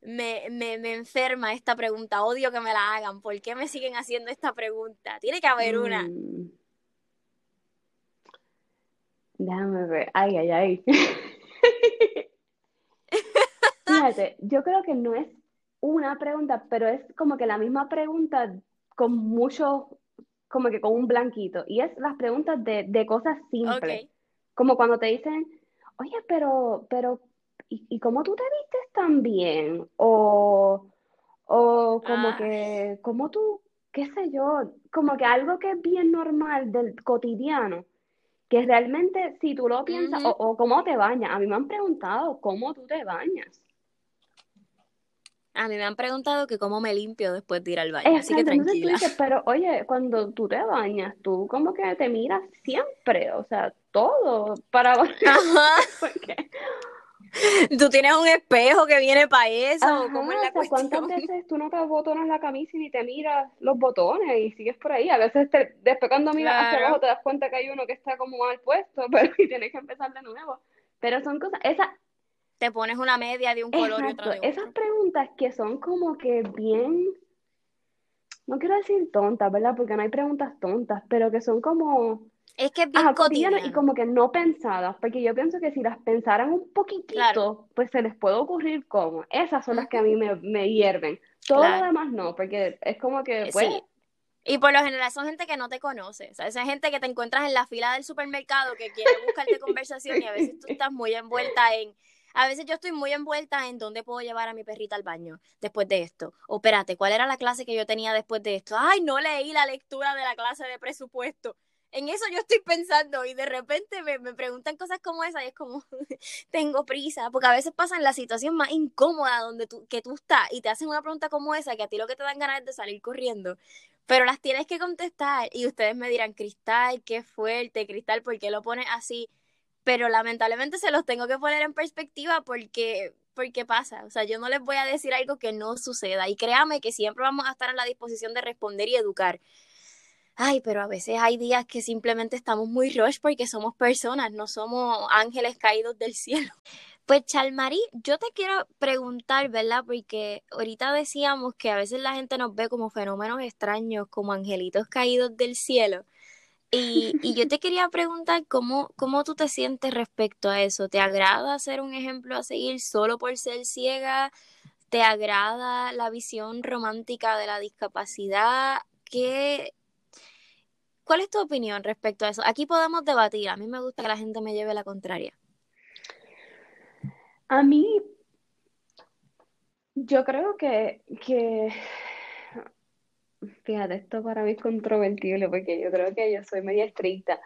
me, me, me enferma esta pregunta, odio que me la hagan, ¿por qué me siguen haciendo esta pregunta? Tiene que haber una. Mm. Déjame ver. Ay, ay, ay. Fíjate, yo creo que no es una pregunta, pero es como que la misma pregunta con mucho, como que con un blanquito. Y es las preguntas de, de cosas simples. Como cuando te dicen, oye, pero, pero, ¿y, ¿y, cómo tú te vistes tan bien? O, o como ah. que, ¿cómo tú, qué sé yo? Como que algo que es bien normal del cotidiano que realmente si tú lo piensas, o, cómo te bañas, a mí me han preguntado cómo tú te bañas. A mí me han preguntado que cómo me limpio después de ir al baño, así que tranquila. pero oye, cuando tú te bañas, tú como que te miras siempre, o sea, todo para ¿Tú tienes un espejo que viene para eso? ¿Cómo es la ¿Cuántas veces tú no te botonas la camisa y ni te miras los botones y sigues por ahí? A veces te, después cuando miras hacia abajo te das cuenta que hay uno que está como mal puesto, pero y tienes que empezar de nuevo. Pero son cosas, esas... Te pones una media de un color y otra de otro. Esas preguntas que son como que bien... No quiero decir tontas, ¿verdad? Porque no hay preguntas tontas, pero que son como es que es bien cotidiano. Y como que no pensadas, porque yo pienso que si las pensaran un poquitito, pues se les puede ocurrir cómo. Esas son las que a mí me, me hierven. Todo lo demás no, porque es como que, pues... Sí. Y por lo general son gente que no te conoce, o sea, esa gente que te encuentras en la fila del supermercado que quiere buscarte conversación y a veces tú estás muy envuelta en, a veces yo estoy muy envuelta en dónde puedo llevar a mi perrita al baño después de esto. O espérate, ¿cuál era la clase que yo tenía después de esto? Ay, no leí la lectura de la clase de presupuesto en eso yo estoy pensando y de repente me, preguntan cosas como esa y es como, tengo prisa, porque a veces pasan la situación más incómoda donde tú, que tú estás y te hacen una pregunta como esa que a ti lo que te dan ganas es de salir corriendo, pero las tienes que contestar y ustedes me dirán, Cristal, qué fuerte, Cristal, ¿por qué lo pones así? Pero lamentablemente se los tengo que poner en perspectiva porque porque pasa, o sea, yo no les voy a decir algo que no suceda y créame que siempre vamos a estar a la disposición de responder y educar ay, pero a veces hay días que simplemente estamos muy rush porque somos personas, no somos ángeles caídos del cielo. Pues Chalmarí, yo te quiero preguntar, ¿verdad? Porque ahorita decíamos que a veces la gente nos ve como fenómenos extraños, como angelitos caídos del cielo. Y, y yo te quería preguntar cómo, cómo tú te sientes respecto a eso. ¿Te agrada ser un ejemplo a seguir solo por ser ciega? ¿Te agrada la visión romántica de la discapacidad? ¿Qué, ¿Cuál es tu opinión respecto a eso? Aquí podemos debatir. A mí me gusta que la gente me lleve la contraria. A mí, yo creo que, que, fíjate, esto para mí es controvertible porque yo creo que yo soy media estricta.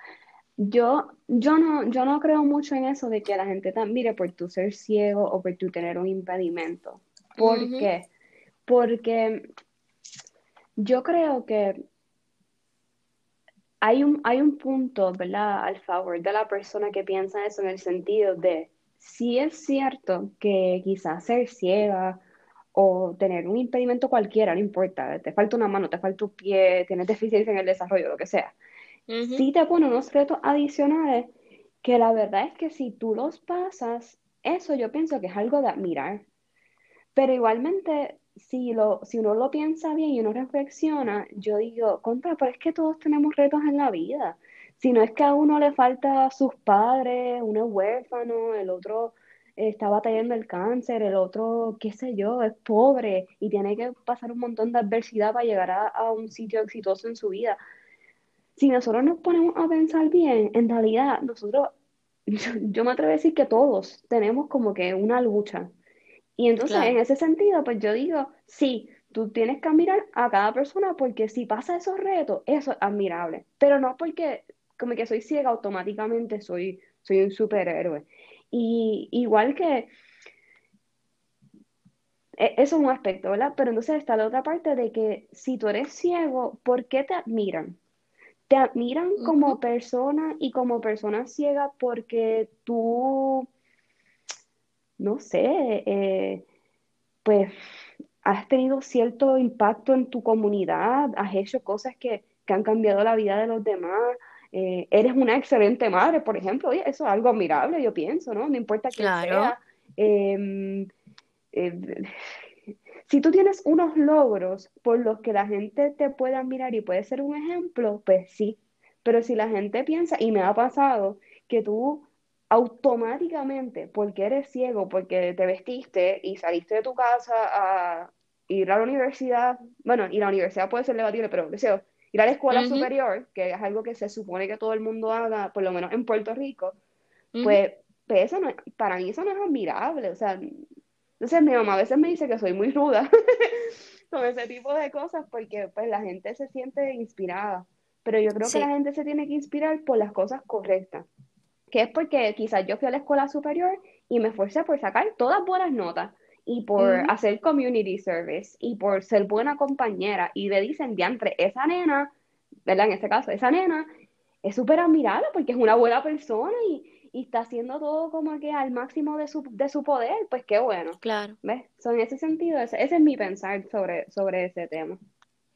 Yo, yo no, yo no creo mucho en eso de que la gente te mire por tu ser ciego o por tu tener un impedimento. ¿Por qué? Porque yo creo que hay un, hay un punto, ¿verdad?, al favor de la persona que piensa eso en el sentido de, si es cierto que quizás ser ciega o tener un impedimento cualquiera, no importa, te falta una mano, te falta un pie, tienes deficiencia en el desarrollo, lo que sea, si te pone unos retos adicionales que la verdad es que si tú los pasas, eso yo pienso que es algo de admirar. Pero igualmente si, lo, si uno lo piensa bien y uno reflexiona, yo digo, contra, pero es que todos tenemos retos en la vida. Si no es que a uno le falta a sus padres, uno es huérfano, el otro está batallando el cáncer, el otro, qué sé yo, es pobre y tiene que pasar un montón de adversidad para llegar a, un sitio exitoso en su vida. Si nosotros nos ponemos a pensar bien, en realidad nosotros yo, me atrevo a decir que todos tenemos como que una lucha. Y entonces, en ese sentido, pues yo digo, sí, tú tienes que admirar a cada persona porque si pasa esos retos, eso es admirable. Pero no porque como que soy ciega automáticamente soy, soy un superhéroe. Y igual que e, eso es un aspecto, ¿verdad? Pero entonces está la otra parte de que si tú eres ciego, ¿por qué te admiran? Te admiran como persona y como persona ciega porque tú, no sé, eh, pues has tenido cierto impacto en tu comunidad, has hecho cosas que, han cambiado la vida de los demás, eh, eres una excelente madre, por ejemplo, Oye, eso es algo admirable, yo pienso, ¿no? No importa quién sea. Em, eh, si tú tienes unos logros por los que la gente te pueda mirar y puede ser un ejemplo, pues sí. Pero si la gente piensa, y me ha pasado, que tú automáticamente, porque eres ciego, porque te vestiste y saliste de tu casa a ir a la universidad, bueno, y la universidad puede ser debatible, pero deseo, ir a la escuela superior, que es algo que se supone que todo el mundo haga, por lo menos en Puerto Rico, pues, pues, eso no, para mí eso no es admirable, o sea, entonces mi mamá a veces me dice que soy muy ruda con ese tipo de cosas porque pues la gente se siente inspirada, pero yo creo que la gente se tiene que inspirar por las cosas correctas que es porque quizás yo fui a la escuela superior y me esforcé por sacar todas buenas notas y por hacer community service y por ser buena compañera y le dicen, diantre, esa nena, ¿verdad? En este caso, esa nena es súper admirable porque es una buena persona y, está haciendo todo como que al máximo de su, de su poder, pues qué bueno. Claro. ¿Ves? So, en ese sentido, ese, ese es mi pensar sobre, sobre ese tema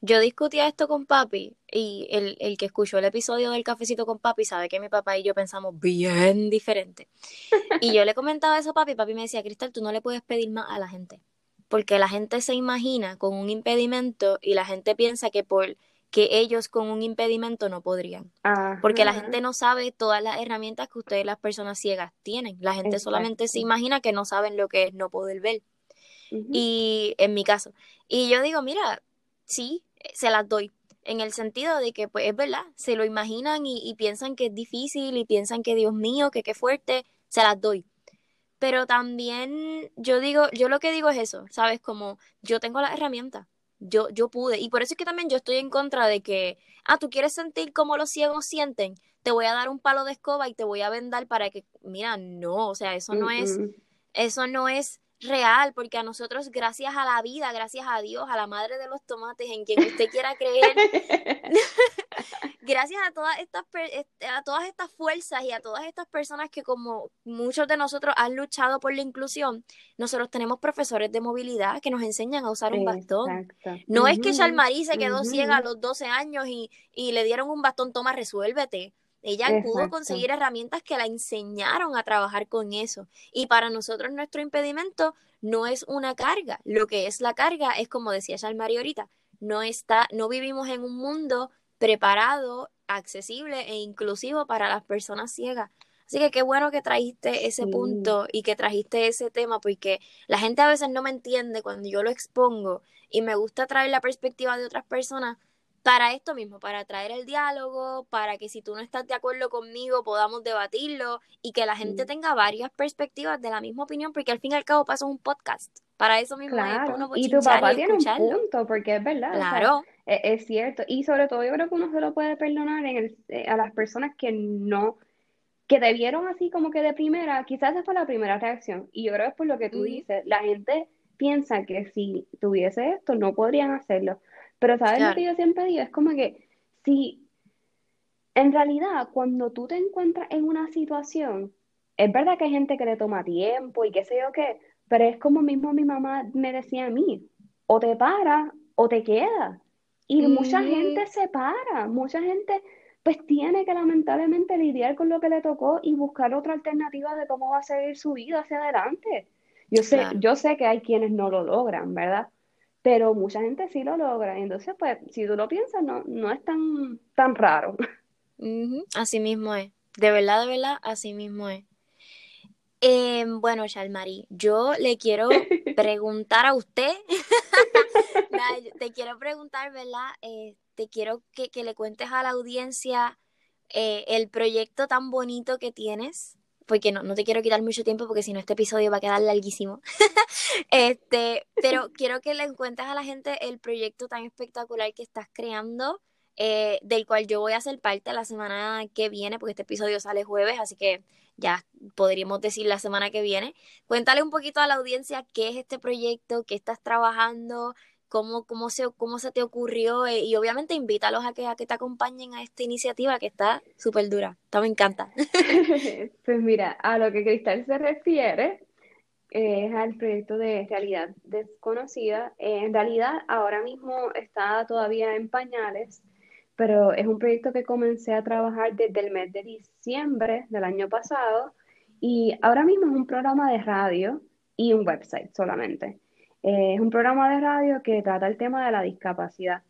yo discutía esto con papi y el, el, que escuchó el episodio del cafecito con papi sabe que mi papá y yo pensamos bien diferente. Y yo le comentaba eso a papi y papi me decía, Cristal, tú no le puedes pedir más a la gente. Porque la gente se imagina con un impedimento y la gente piensa que por que ellos con un impedimento no podrían. Porque la gente no sabe todas las herramientas que ustedes las personas ciegas tienen. La gente solamente se imagina que no saben lo que es no poder ver. Y en mi caso. Y yo digo, mira, sí, se las doy. En el sentido de que, pues es verdad, se lo imaginan y, piensan que es difícil y piensan que, Dios mío, que qué fuerte, se las doy. Pero también yo digo, yo lo que digo es eso, ¿sabes? Como yo tengo las herramientas, yo, yo pude. Y por eso es que también yo estoy en contra de que, ah, tú quieres sentir como los ciegos sienten, te voy a dar un palo de escoba y te voy a vendar para que, mira, no, o sea, eso no es, eso no es real, porque a nosotros, gracias a la vida, gracias a Dios, a la madre de los tomates, en quien usted quiera creer, gracias a todas estas este, a todas estas fuerzas y a todas estas personas que como muchos de nosotros han luchado por la inclusión, nosotros tenemos profesores de movilidad que nos enseñan a usar un bastón. No es que Shalmarí se quedó ciega a los 12 años y, y le dieron un bastón, toma, resuélvete. Ella pudo conseguir herramientas que la enseñaron a trabajar con eso. Y para nosotros nuestro impedimento no es una carga. Lo que es la carga es como decía Shalmari ahorita, no está, no vivimos en un mundo preparado, accesible e inclusivo para las personas ciegas. Así que qué bueno que trajiste ese punto y que trajiste ese tema, porque la gente a veces no me entiende cuando yo lo expongo y me gusta traer la perspectiva de otras personas para esto mismo, para traer el diálogo, para que si tú no estás de acuerdo conmigo podamos debatirlo y que la gente tenga varias perspectivas de la misma opinión, porque al fin y al cabo pasa un podcast. Para eso mismo claro. y tu papá tiene un punto, porque es verdad. Claro. E, es, cierto. Y sobre todo yo creo que uno se lo puede perdonar en eh, a las personas que no, que te vieron así como que de primera, quizás esa fue la primera reacción. Y yo creo que es por lo que tú dices, la gente piensa que si tuviese esto no podrían hacerlo. Pero ¿sabes lo que yo siempre digo? Es como que si en realidad cuando tú te encuentras en una situación, es verdad que hay gente que le toma tiempo y qué sé yo qué, pero es como mismo mi mamá me decía a mí, o te para o te queda. Y mucha gente se para, mucha gente pues tiene que lamentablemente lidiar con lo que le tocó y buscar otra alternativa de cómo va a seguir su vida hacia adelante. Yo sé, yo sé que hay quienes no lo logran, ¿verdad? Pero mucha gente sí lo logra. Entonces, pues, si tú lo piensas, no, no es tan, tan raro. Así mismo es. De verdad, de verdad, así mismo es. Eh, bueno, Shalmari, yo le quiero preguntar a usted, te quiero preguntar, ¿verdad? Eh, te quiero que, que, le cuentes a la audiencia eh, el proyecto tan bonito que tienes, porque no, no te quiero quitar mucho tiempo porque si no este episodio va a quedar larguísimo. este, pero quiero que le cuentes a la gente el proyecto tan espectacular que estás creando, eh, del cual yo voy a ser parte la semana que viene, porque este episodio sale jueves, así que ya podríamos decir la semana que viene. Cuéntale un poquito a la audiencia qué es este proyecto, qué estás trabajando, cómo, cómo, se, cómo se te ocurrió eh, y obviamente invítalos a que, a que te acompañen a esta iniciativa que está súper dura. Está, me encanta. pues mira, a lo que Cristal se refiere es al proyecto de realidad desconocida. en realidad ahora mismo está todavía en pañales, pero es un proyecto que comencé a trabajar desde el mes de diciembre del año pasado y ahora mismo es un programa de radio y un website solamente. Eh, es un programa de radio que trata el tema de la discapacidad.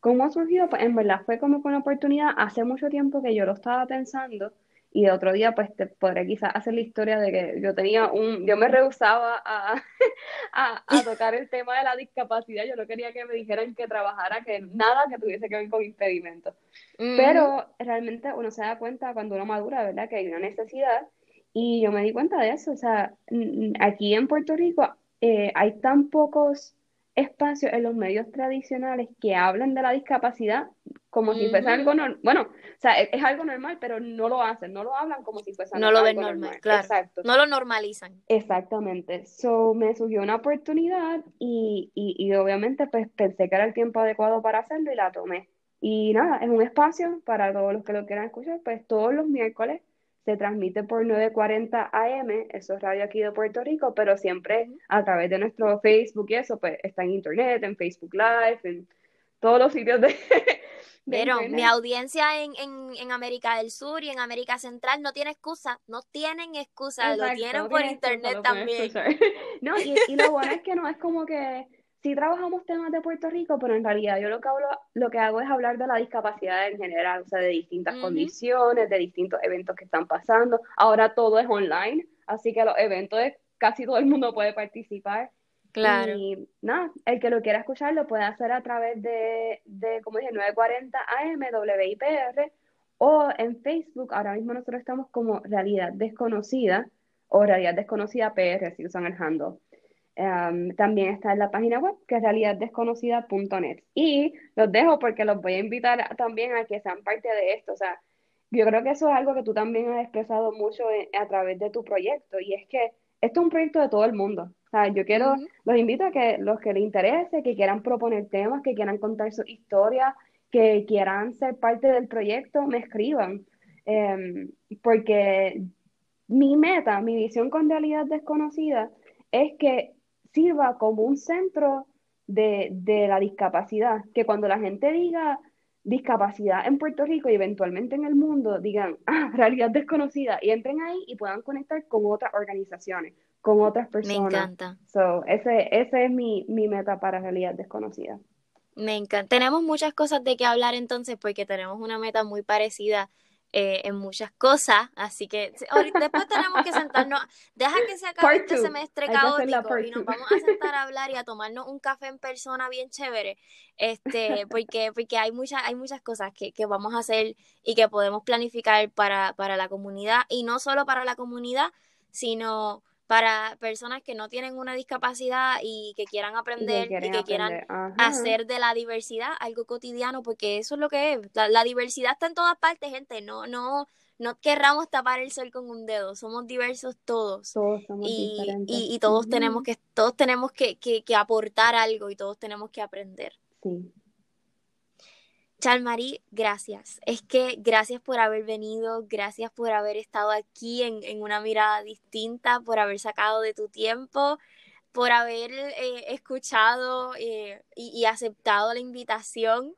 ¿Cómo surgió? Pues en verdad fue como una oportunidad hace mucho tiempo que yo lo estaba pensando y de otro día pues te podré quizás hacer la historia de que yo tenía un, yo me rehusaba a, a, tocar el tema de la discapacidad, yo no quería que me dijeran que trabajara, que nada que tuviese que ver con impedimentos. Pero realmente uno se da cuenta cuando uno madura, ¿verdad? Que hay una necesidad y yo me di cuenta de eso, o sea, aquí en Puerto Rico eh, hay tan pocos espacios en los medios tradicionales que hablan de la discapacidad como si fuese algo normal. Bueno, o sea, e-, es, algo normal, pero no lo hacen, no lo hablan como si fuese no lo ven normal, Claro. Exacto. No lo normalizan. Exactamente. So, me surgió una oportunidad y, y, y obviamente pues pensé que era el tiempo adecuado para hacerlo y la tomé. Y nada, es un espacio para todos los que lo quieran escuchar, pues todos los miércoles se transmite por 940 AM, eso es radio aquí de Puerto Rico, pero siempre a través de nuestro Facebook y eso, pues está en internet, en Facebook Live, en todos los sitios de... pero mi audiencia en, en, en, América del Sur y en América Central no tiene excusa, no tienen excusa, lo tienen por internet también. no, y, y lo bueno es que no es como que sí trabajamos temas de Puerto Rico, pero en realidad yo lo que, hablo, lo que hago es hablar de la discapacidad en general, o sea, de distintas condiciones, de distintos eventos que están pasando. Ahora todo es online, así que los eventos casi todo el mundo puede participar. Claro. Y nada, el que lo quiera escuchar lo puede hacer a través de, de como dije, 940 AM, WIPR, o en Facebook. Ahora mismo nosotros estamos como Realidad Desconocida, o Realidad Desconocida PR, si usan el handle. Em, también está en la página web que es realidaddesconocida.net. Y los dejo porque los voy a invitar también a que sean parte de esto. O sea, yo creo que eso es algo que tú también has expresado mucho a través de tu proyecto y es que esto es un proyecto de todo el mundo. O sea, yo quiero, los invito a que los que les interese, que quieran proponer temas, que quieran contar su historia, que quieran ser parte del proyecto, me escriban. Em, porque mi meta, mi visión con realidad desconocida es que sirva como un centro de, la discapacidad, que cuando la gente diga discapacidad en Puerto Rico y eventualmente en el mundo, digan, ah, realidad desconocida, y entren ahí y puedan conectar con otras organizaciones, con otras personas. Me encanta. So, ese, ese es mi, mi meta para realidad desconocida. Me encanta. Tenemos muchas cosas de qué hablar entonces porque tenemos una meta muy parecida eh, en muchas cosas, así que ahorita, después tenemos que sentarnos, deja que se acabe este semestre caótico y nos vamos a sentar a hablar y a tomarnos un café en persona bien chévere, este, porque, porque hay muchas, hay muchas cosas que, que vamos a hacer y que podemos planificar para, para la comunidad, y no solo para la comunidad, sino para personas que no tienen una discapacidad y que quieran aprender y, que quieran hacer de la diversidad algo cotidiano, porque eso es lo que es. La, diversidad está en todas partes, gente. No, no, no querramos tapar el sol con un dedo. Somos diversos todos. Todos somos y, diferentes. Y, todos tenemos que, todos tenemos que, que, que aportar algo y todos tenemos que aprender. Sí. Chalmarí, gracias. Es que gracias por haber venido, gracias por haber estado aquí en, una mirada distinta, por haber sacado de tu tiempo, por haber eh, escuchado eh, y, aceptado la invitación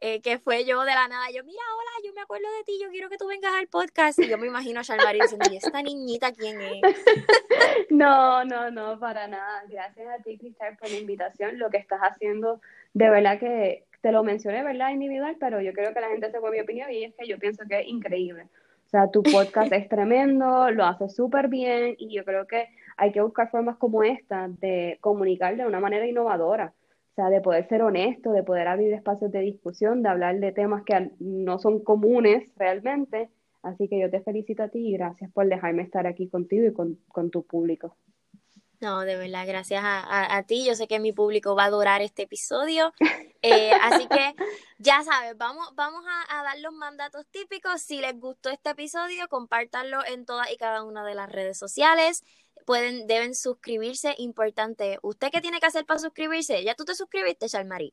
eh, que fue yo de la nada. Yo, mira, hola, yo me acuerdo de ti, yo quiero que tú vengas al podcast. Y yo me imagino a Chalmarí diciendo, ¿y esta niñita quién es? No, no, no, para nada. Gracias a ti, Cristal, por la invitación. Lo que estás haciendo, de verdad que te lo mencioné, ¿verdad? Individual, pero yo creo que la gente se fue mi opinión y es que yo pienso que es increíble. O sea, tu podcast es tremendo, lo haces súper bien y yo creo que hay que buscar formas como esta de comunicar de una manera innovadora. O sea, de poder ser honesto, de poder abrir espacios de discusión, de hablar de temas que no son comunes realmente Así que yo te felicito a ti y gracias por dejarme estar aquí contigo y con, con tu público. No, de verdad, gracias a, ti. Yo sé que mi público va a adorar este episodio. Eh, así que ya sabes, vamos, vamos a, dar los mandatos típicos. Si les gustó este episodio, compártanlo en todas y cada una de las redes sociales. Pueden, deben suscribirse, importante. ¿Usted qué tiene que hacer para suscribirse? ¿Ya tú te suscribiste, Charmarie?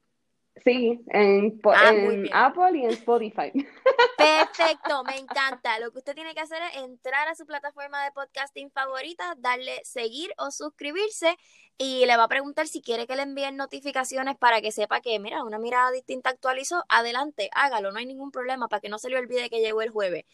Sí, en, ah, Apple y en Spotify. Perfecto, me encanta. Lo que usted tiene que hacer es entrar a su plataforma de podcasting favorita, darle seguir o suscribirse y le va a preguntar si quiere que le envíen notificaciones para que sepa que, mira, una mirada distinta actualizó. Adelante, hágalo, no hay ningún problema para que no se le olvide que llegó el jueves.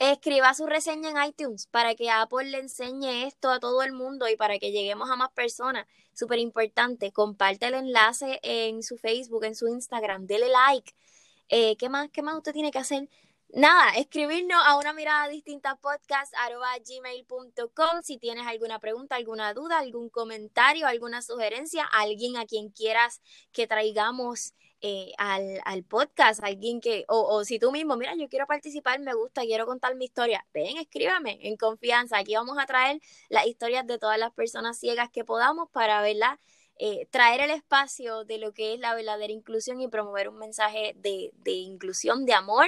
Escriba su reseña en iTunes para que Apple le enseñe esto a todo el mundo y para que lleguemos a más personas. Súper importante. Comparte el enlace en su Facebook, en su Instagram. Dele like. Eh, ¿Qué más? ¿Qué más usted tiene que hacer? Nada, escribirnos a una mirada distinta podcast gmail.com si tienes alguna pregunta, alguna duda, algún comentario, alguna sugerencia, alguien a quien quieras que traigamos eh, al, al, podcast, alguien que, o, o, si tú mismo, mira, yo quiero participar, me gusta, quiero contar mi historia, ven, escríbame en confianza. Aquí vamos a traer las historias de todas las personas ciegas que podamos para, ¿verdad? Eh, traer el espacio de lo que es la verdadera inclusión y promover un mensaje de, de inclusión, de amor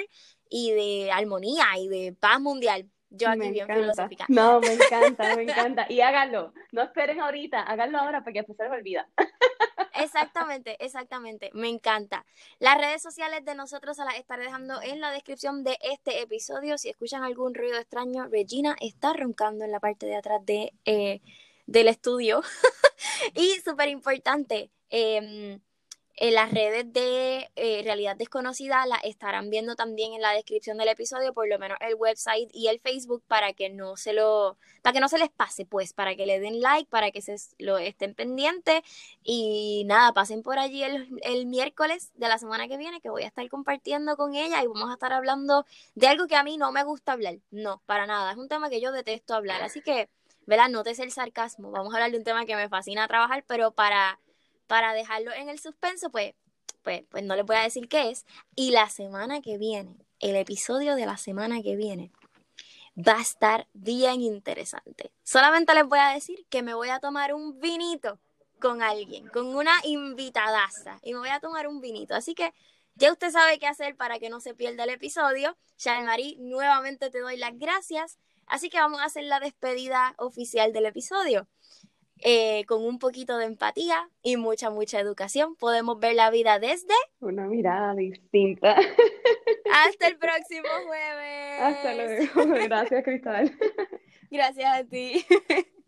y de armonía y de paz mundial. Yo aquí bien filosófica. No, me encanta, me encanta. Y háganlo. No esperen ahorita, háganlo ahora porque después se les olvida. Exactamente, exactamente. Me encanta. Las redes sociales de nosotros se las estaré dejando en la descripción de este episodio. Si escuchan algún ruido extraño, Regina está roncando en la parte de atrás de, eh, del estudio. y súper importante, eh, en las redes de eh, Realidad Desconocida la estarán viendo también en la descripción del episodio, por lo menos el website y el Facebook para que no se lo, para que no se les pase, pues, para que le den like, para que se lo estén pendientes y nada, pasen por allí el, el miércoles de la semana que viene que voy a estar compartiendo con ella y vamos a estar hablando de algo que a mí no me gusta hablar, no, para nada, es un tema que yo detesto hablar, así que, ¿verdad? Nótese el sarcasmo, vamos a hablar de un tema que me fascina trabajar, pero para para dejarlo en el suspenso, pues, pues, pues no les voy a decir qué es. Y la semana que viene, el episodio de la semana que viene, va a estar bien interesante. Solamente les voy a decir que me voy a tomar un vinito con alguien, con una invitadaza, y me voy a tomar un vinito. Así que ya usted sabe qué hacer para que no se pierda el episodio. Marie, nuevamente te doy las gracias. Así que vamos a hacer la despedida oficial del episodio. Eh, con un poquito de empatía y mucha, mucha educación, podemos ver la vida desde una mirada distinta. Hasta el próximo jueves. Hasta luego. Gracias, Cristal. Gracias a ti.